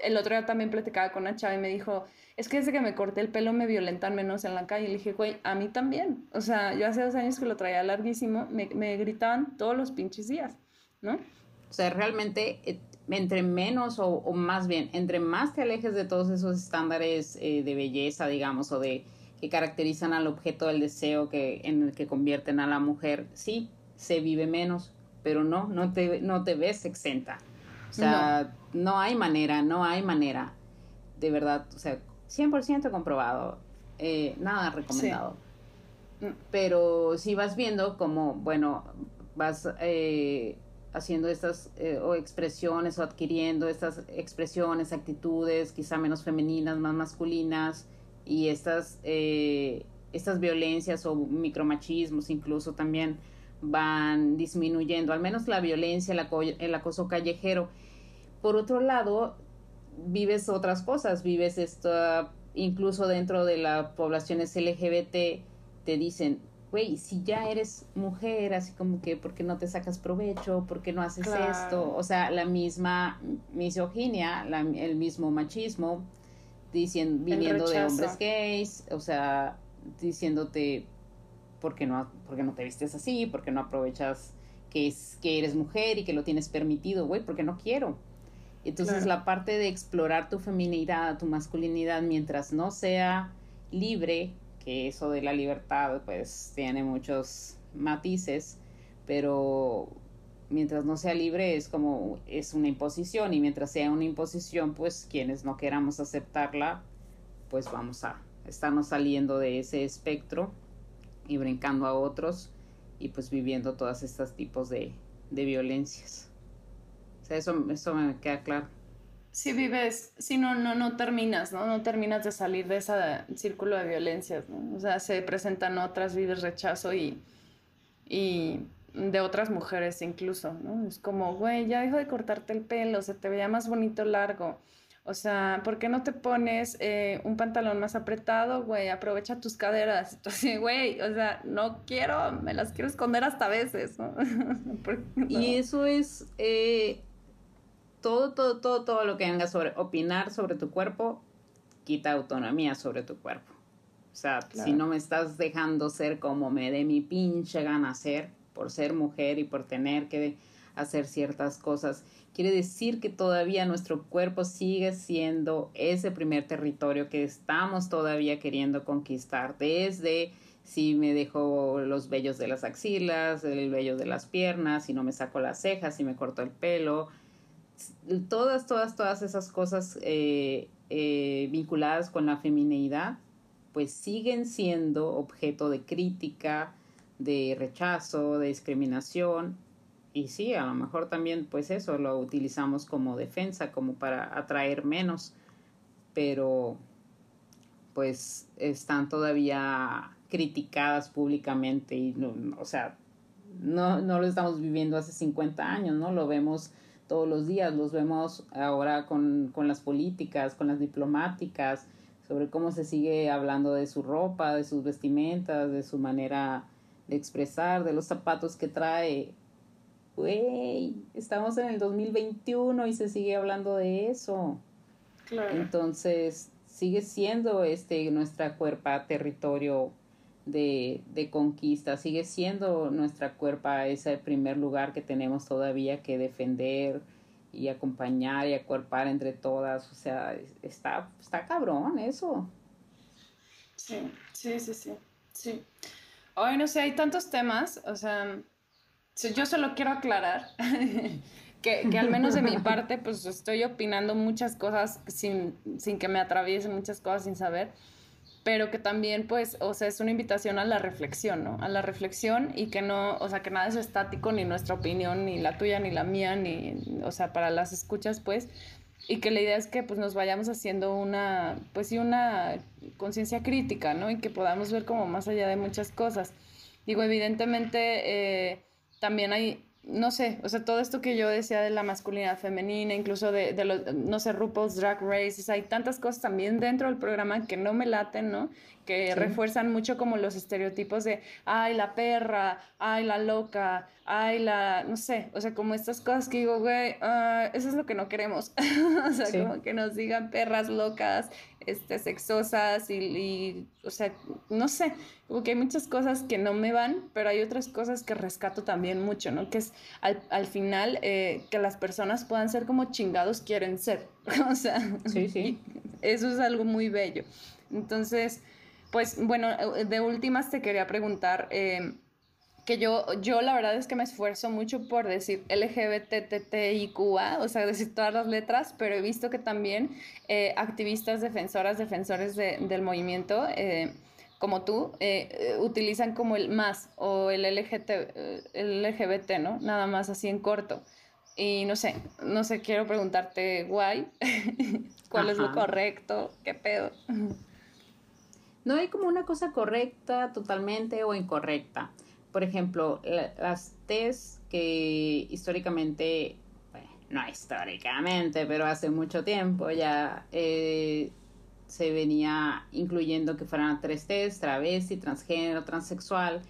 el otro día también platicaba con una chava y me dijo, es que desde que me corté el pelo me violentan menos en la calle. Y le dije, güey, a mí también. O sea, yo hace dos años que lo traía larguísimo, me, me gritaban todos los pinches días, ¿no? O sea, realmente, eh, entre menos o, más bien, entre más te alejes de todos esos estándares eh, de belleza, digamos, o de que caracterizan al objeto del deseo que, en el que convierten a la mujer, sí, se vive menos, pero no, no te, no te ves exenta. O sea, no. hay manera, no hay manera. De verdad, o sea, 100% comprobado. Eh, nada recomendado. Mm. Pero si vas viendo como, bueno, vas eh, haciendo estas eh, o expresiones o adquiriendo estas expresiones, actitudes quizá menos femeninas, más masculinas y estas, estas violencias o micromachismos incluso también van disminuyendo, al menos la violencia, el, acoso callejero. Por otro lado, vives otras cosas, vives esto, incluso dentro de las poblaciones LGBT, te dicen, güey, si ya eres mujer, así como que, ¿por qué no te sacas provecho? ¿Por qué no haces esto? O sea, la misma misoginia, el mismo machismo, diciendo, viniendo de hombres gays, o sea, diciéndote, porque no, porque no te vistes así, porque no aprovechas que, es, que eres mujer y que lo tienes permitido, güey, porque no quiero. Entonces la parte de explorar tu feminidad, tu masculinidad, mientras no sea libre, que eso de la libertad pues tiene muchos matices, pero mientras no sea libre es como es una imposición y mientras sea una imposición pues quienes no queramos aceptarla pues vamos a estarnos saliendo de ese espectro y brincando a otros y pues viviendo todos estos tipos de, violencias. O sea, eso, eso me queda claro. Si vives, si no, no, no terminas, ¿no? No terminas de salir de ese círculo de violencias, O sea, se presentan otras, vives rechazo y, y de otras mujeres incluso, ¿no? Es como, güey, ya dejo de cortarte el pelo, se te veía más bonito largo o sea, ¿por qué no te pones eh, un pantalón más apretado, güey? Aprovecha tus caderas. <laughs> Entonces, güey, o sea, no quiero, me las quiero esconder hasta a veces, ¿no? <laughs> Y eso es eh, todo, todo, todo, todo lo que venga sobre opinar sobre tu cuerpo, quita autonomía sobre tu cuerpo. O sea, si no me estás dejando ser como me dé mi pinche gana ser, por ser mujer y por tener que hacer ciertas cosas. Quiere decir que todavía nuestro cuerpo sigue siendo ese primer territorio que estamos todavía queriendo conquistar, desde si me dejo los vellos de las axilas, el vello de las piernas, si no me saco las cejas, si me corto el pelo, todas, todas, todas esas cosas eh, eh, vinculadas con la femineidad, pues siguen siendo objeto de crítica, de rechazo, de discriminación y sí, a lo mejor también pues eso lo utilizamos como defensa, como para atraer menos, pero pues están todavía criticadas públicamente y no, o sea, no, no lo estamos viviendo hace 50 años, ¿no? Lo vemos todos los días, los vemos ahora con, con las políticas, con las diplomáticas, sobre cómo se sigue hablando de su ropa, de sus vestimentas, de su manera de expresar, de los zapatos que trae güey, estamos en el 2021 y se sigue hablando de eso. Claro. Entonces, sigue siendo este nuestra cuerpa territorio de, de, conquista, sigue siendo nuestra cuerpa ese primer lugar que tenemos todavía que defender y acompañar y acuerpar entre todas. O sea, está, está cabrón eso. Sí, sí, sí, sí. sí. Hoy no sé, hay tantos temas, o sea, yo solo quiero aclarar <laughs> que, que, al menos de mi parte, pues estoy opinando muchas cosas sin, sin que me atraviesen muchas cosas sin saber pero que también, pues, o sea, es una invitación a la reflexión, ¿no? A la reflexión y que no, o sea, que nada es estático, ni nuestra opinión, ni la tuya, ni la mía, ni, o sea, para las escuchas, pues, y que la idea es que, pues, nos vayamos haciendo una, pues, sí, una conciencia crítica, ¿no? Y que podamos ver como más allá de muchas cosas. Digo, evidentemente, eh, también hay no sé, o sea, todo esto que yo decía de la masculinidad femenina, incluso de, de los, no sé, RuPaul's Drag Race, hay tantas cosas también dentro del programa que no me laten, ¿no? Que refuerzan mucho como los estereotipos de, ay, la perra, ay, la loca, ay, la, no sé, o sea, como estas cosas que digo, güey, uh, eso es lo que no queremos, <laughs> o sea, como que nos digan perras locas, este, sexosas y, o sea, no sé, porque hay muchas cosas que no me van, pero hay otras cosas que rescato también mucho, ¿no? Que es al, al final eh, que las personas puedan ser como chingados quieren ser, <laughs> o sea, sí, sí. eso es algo muy bello. Entonces, pues bueno, de últimas te quería preguntar... Eh, que yo, yo la verdad es que me esfuerzo mucho por decir LGBTTIQA, o sea, decir todas las letras, pero he visto que también eh, activistas, defensoras, defensores del movimiento, eh, como tú, eh, utilizan como el más o el, LGT, el LGBT, ¿no? Nada más así en corto. Y no sé, no sé, quiero preguntarte, guay, <laughs> ¿cuál es lo correcto? ¿Qué pedo? No hay como una cosa correcta totalmente o incorrecta por ejemplo, las T's que históricamente, bueno, no históricamente, pero hace mucho tiempo ya eh, se venía incluyendo que fueran tres T's, travesti, transgénero, transexual.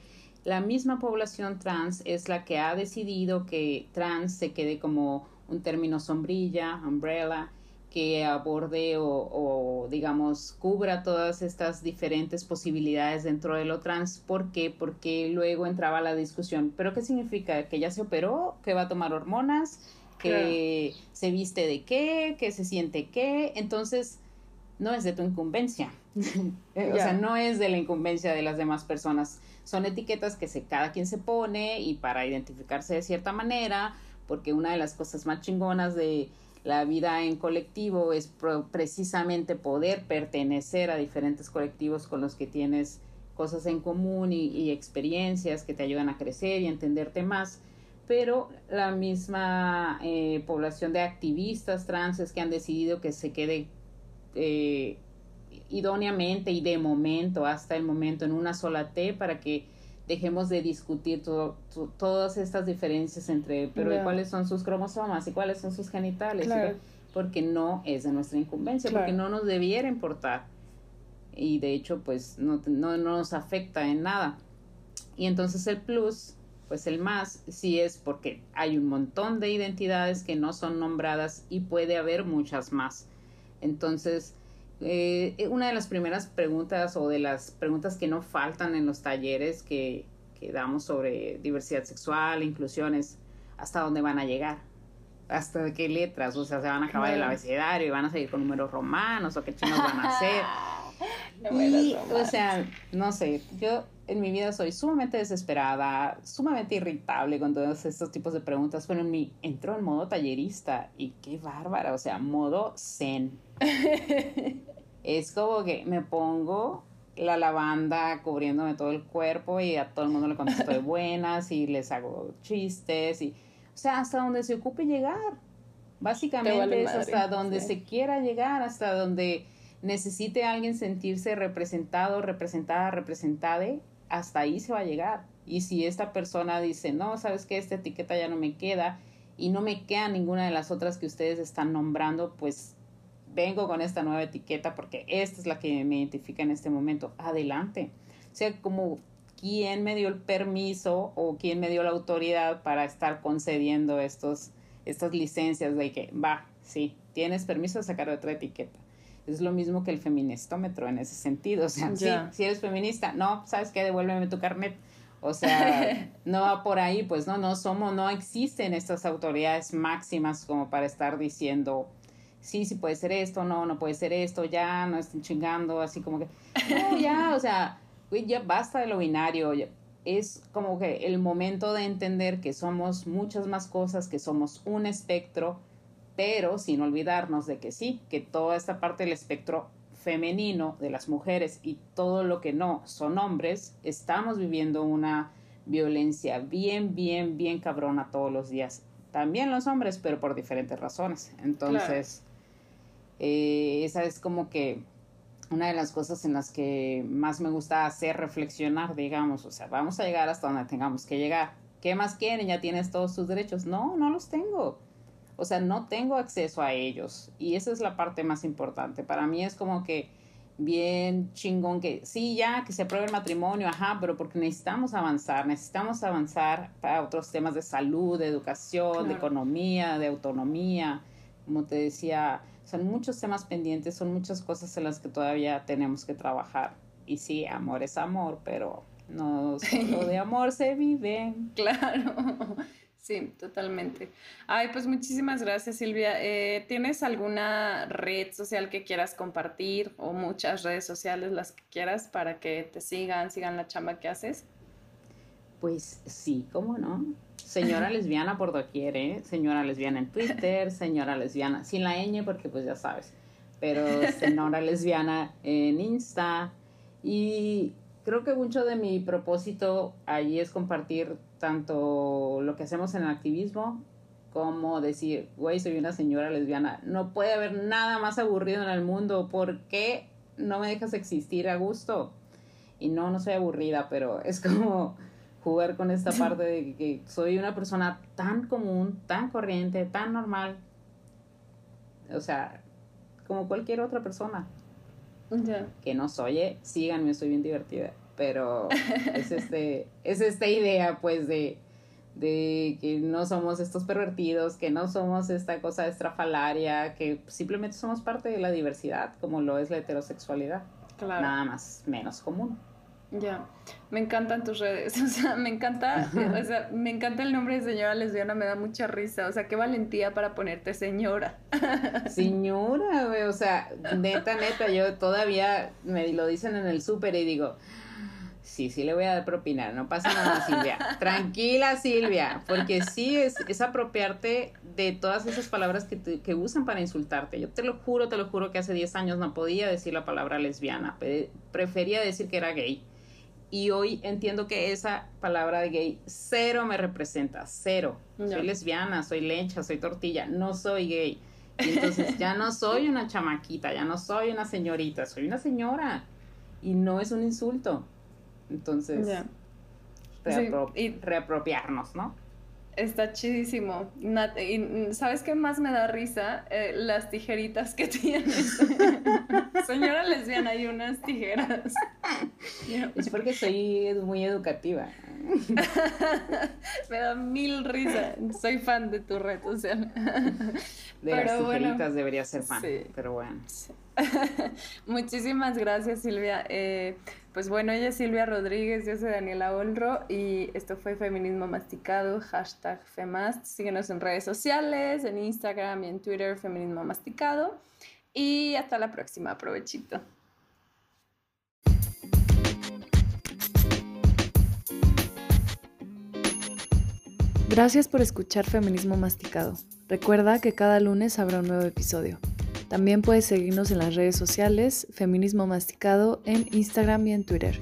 La misma población trans es la que ha decidido que trans se quede como un término sombrilla, umbrella, que aborde o, digamos cubra todas estas diferentes posibilidades dentro de lo trans. ¿Por qué? Porque luego entraba la discusión, ¿pero qué significa? ¿Que ya se operó? ¿Que va a tomar hormonas? ¿Que se viste de qué? ¿Que se siente qué? Entonces, no es de tu incumbencia. <laughs> o sea, no es de la incumbencia de las demás personas. Son etiquetas que se, cada quien se pone y para identificarse de cierta manera, porque una de las cosas más chingonas de la vida en colectivo es precisamente poder pertenecer a diferentes colectivos con los que tienes cosas en común y, experiencias que te ayudan a crecer y entenderte más. Pero la misma eh, población de activistas transes que han decidido que se quede eh, idóneamente y de momento hasta el momento en una sola T para que dejemos de discutir todas estas diferencias entre, pero cuáles son sus cromosomas y cuáles son sus genitales, porque no es de nuestra incumbencia, porque no nos debiera importar. Y de hecho, pues no, no, nos afecta en nada. Y entonces el plus, pues el más, sí es porque hay un montón de identidades que no son nombradas y puede haber muchas más. Entonces, eh, una de las primeras preguntas o de las preguntas que no faltan en los talleres que, que damos sobre diversidad sexual, inclusión, es hasta dónde van a llegar, hasta qué letras, o sea, se van a acabar el abecedario y van a seguir con números romanos o qué chinos van a hacer. <laughs> y, o sea, no sé, yo en mi vida soy sumamente desesperada, sumamente irritable con todos estos tipos de preguntas, pero en mi entró en modo tallerista y qué bárbara, o sea, modo zen. <laughs> es como que me pongo la lavanda cubriéndome todo el cuerpo y a todo el mundo le contesto de <laughs> buenas y les hago chistes y, o sea, hasta donde se ocupe llegar. Básicamente es hasta donde se quiera llegar, hasta donde necesite alguien sentirse representado, representada, representada, hasta ahí se va a llegar. Y si esta persona dice, no, sabes que esta etiqueta ya no me queda y no me queda ninguna de las otras que ustedes están nombrando, pues vengo con esta nueva etiqueta porque esta es la que me identifica en este momento. Adelante. O sea, como quién me dio el permiso o quién me dio la autoridad para estar concediendo estos, estas licencias de que, va, sí, tienes permiso de sacar otra etiqueta. Es lo mismo que el feministómetro en ese sentido. <laughs> O sea, sí, si eres feminista, no, ¿sabes qué? Devuélveme tu carnet. O sea, <laughs> no va por ahí, pues no, no somos, no existen estas autoridades máximas como para estar diciendo, sí, sí puede ser esto, no, no puede ser esto, ya, no estén chingando, así como que, no, <laughs> ya, o sea, ya basta de lo binario, es como que el momento de entender que somos muchas más cosas, que somos un espectro, pero sin olvidarnos de que sí, que toda esta parte del espectro femenino de las mujeres y todo lo que no son hombres, estamos viviendo una violencia bien, bien, bien cabrona todos los días. También los hombres, pero por diferentes razones. Entonces, eh, esa es como que una de las cosas en las que más me gusta hacer reflexionar, digamos, o sea, vamos a llegar hasta donde tengamos que llegar. ¿Qué más quieren? ¿Ya tienes todos tus derechos? No, no los tengo. O sea, no tengo acceso a ellos. Y esa es la parte más importante. Para mí es como que bien chingón que sí, ya, que se apruebe el matrimonio, ajá, pero porque necesitamos avanzar, necesitamos avanzar para otros temas de salud, de educación, de economía, de autonomía. Como te decía, son muchos temas pendientes, son muchas cosas en las que todavía tenemos que trabajar. Y sí, amor es amor, pero no solo de <laughs> amor se vive. Claro. Sí, totalmente. Ay, pues muchísimas gracias, Silvia. Eh, ¿Tienes alguna red social que quieras compartir o muchas redes sociales las que quieras para que te sigan, sigan la chamba que haces? Pues sí, ¿cómo no? <laughs> Señora lesbiana por doquier, ¿eh? Señora lesbiana en Twitter, señora lesbiana, sin la ñ porque pues ya sabes, pero señora lesbiana en Insta. Y creo que mucho de mi propósito ahí es compartir tanto lo que hacemos en el activismo como decir, güey, soy una señora lesbiana. No puede haber nada más aburrido en el mundo. ¿Por qué no me dejas existir a gusto? Y no, no soy aburrida, pero <laughs> es como jugar con esta <laughs> parte de que soy una persona tan común, tan corriente, tan normal. O sea, como cualquier otra persona. Que no soy, eh, síganme, soy bien divertida. Pero <laughs> es, este, es esta idea, pues, de, de que no somos estos pervertidos, que no somos esta cosa estrafalaria, que simplemente somos parte de la diversidad, como lo es la heterosexualidad. Nada más, menos común. Ya, me encantan tus redes, <laughs> o sea, me encanta, o sea, me encanta el nombre de señora lesbiana, me da mucha risa, o sea, qué valentía para ponerte señora. <laughs> Señora, güey, o sea, neta, neta, yo todavía me lo dicen en el súper y digo, sí, sí le voy a dar propina, no pasa nada, <laughs> Silvia. Tranquila, Silvia, porque sí es, es apropiarte de todas esas palabras que, que usan para insultarte. Yo te lo juro, te lo juro que hace 10 años no podía decir la palabra lesbiana, prefería decir que era gay y hoy entiendo que esa palabra de gay cero me representa, cero. Soy lesbiana, soy lencha, soy tortilla, no soy gay. entonces ya no soy una chamaquita, ya no soy una señorita, soy una señora. Y no es un insulto. Entonces, reapropiarnos, ¿no? Está chidísimo. y ¿Sabes qué más me da risa? Eh, las tijeritas que <laughs> tienes. Señora lesbiana, hay unas tijeras. <laughs> Es porque soy muy educativa. <laughs> me da mil risa. Soy fan de tu red social. De las tijeritas debería ser fan, pero bueno. Muchísimas gracias, Silvia. Eh, pues bueno, ella es Silvia Rodríguez, yo soy Daniela Olro y esto fue Feminismo Masticado, hashtag FEMAST. Síguenos en redes sociales, en Instagram y en Twitter, Feminismo Masticado. Y hasta la próxima, aprovechito. Gracias por escuchar Feminismo Masticado. Recuerda que cada lunes habrá un nuevo episodio. También puedes seguirnos en las redes sociales, Feminismo Masticado, en Instagram y en Twitter.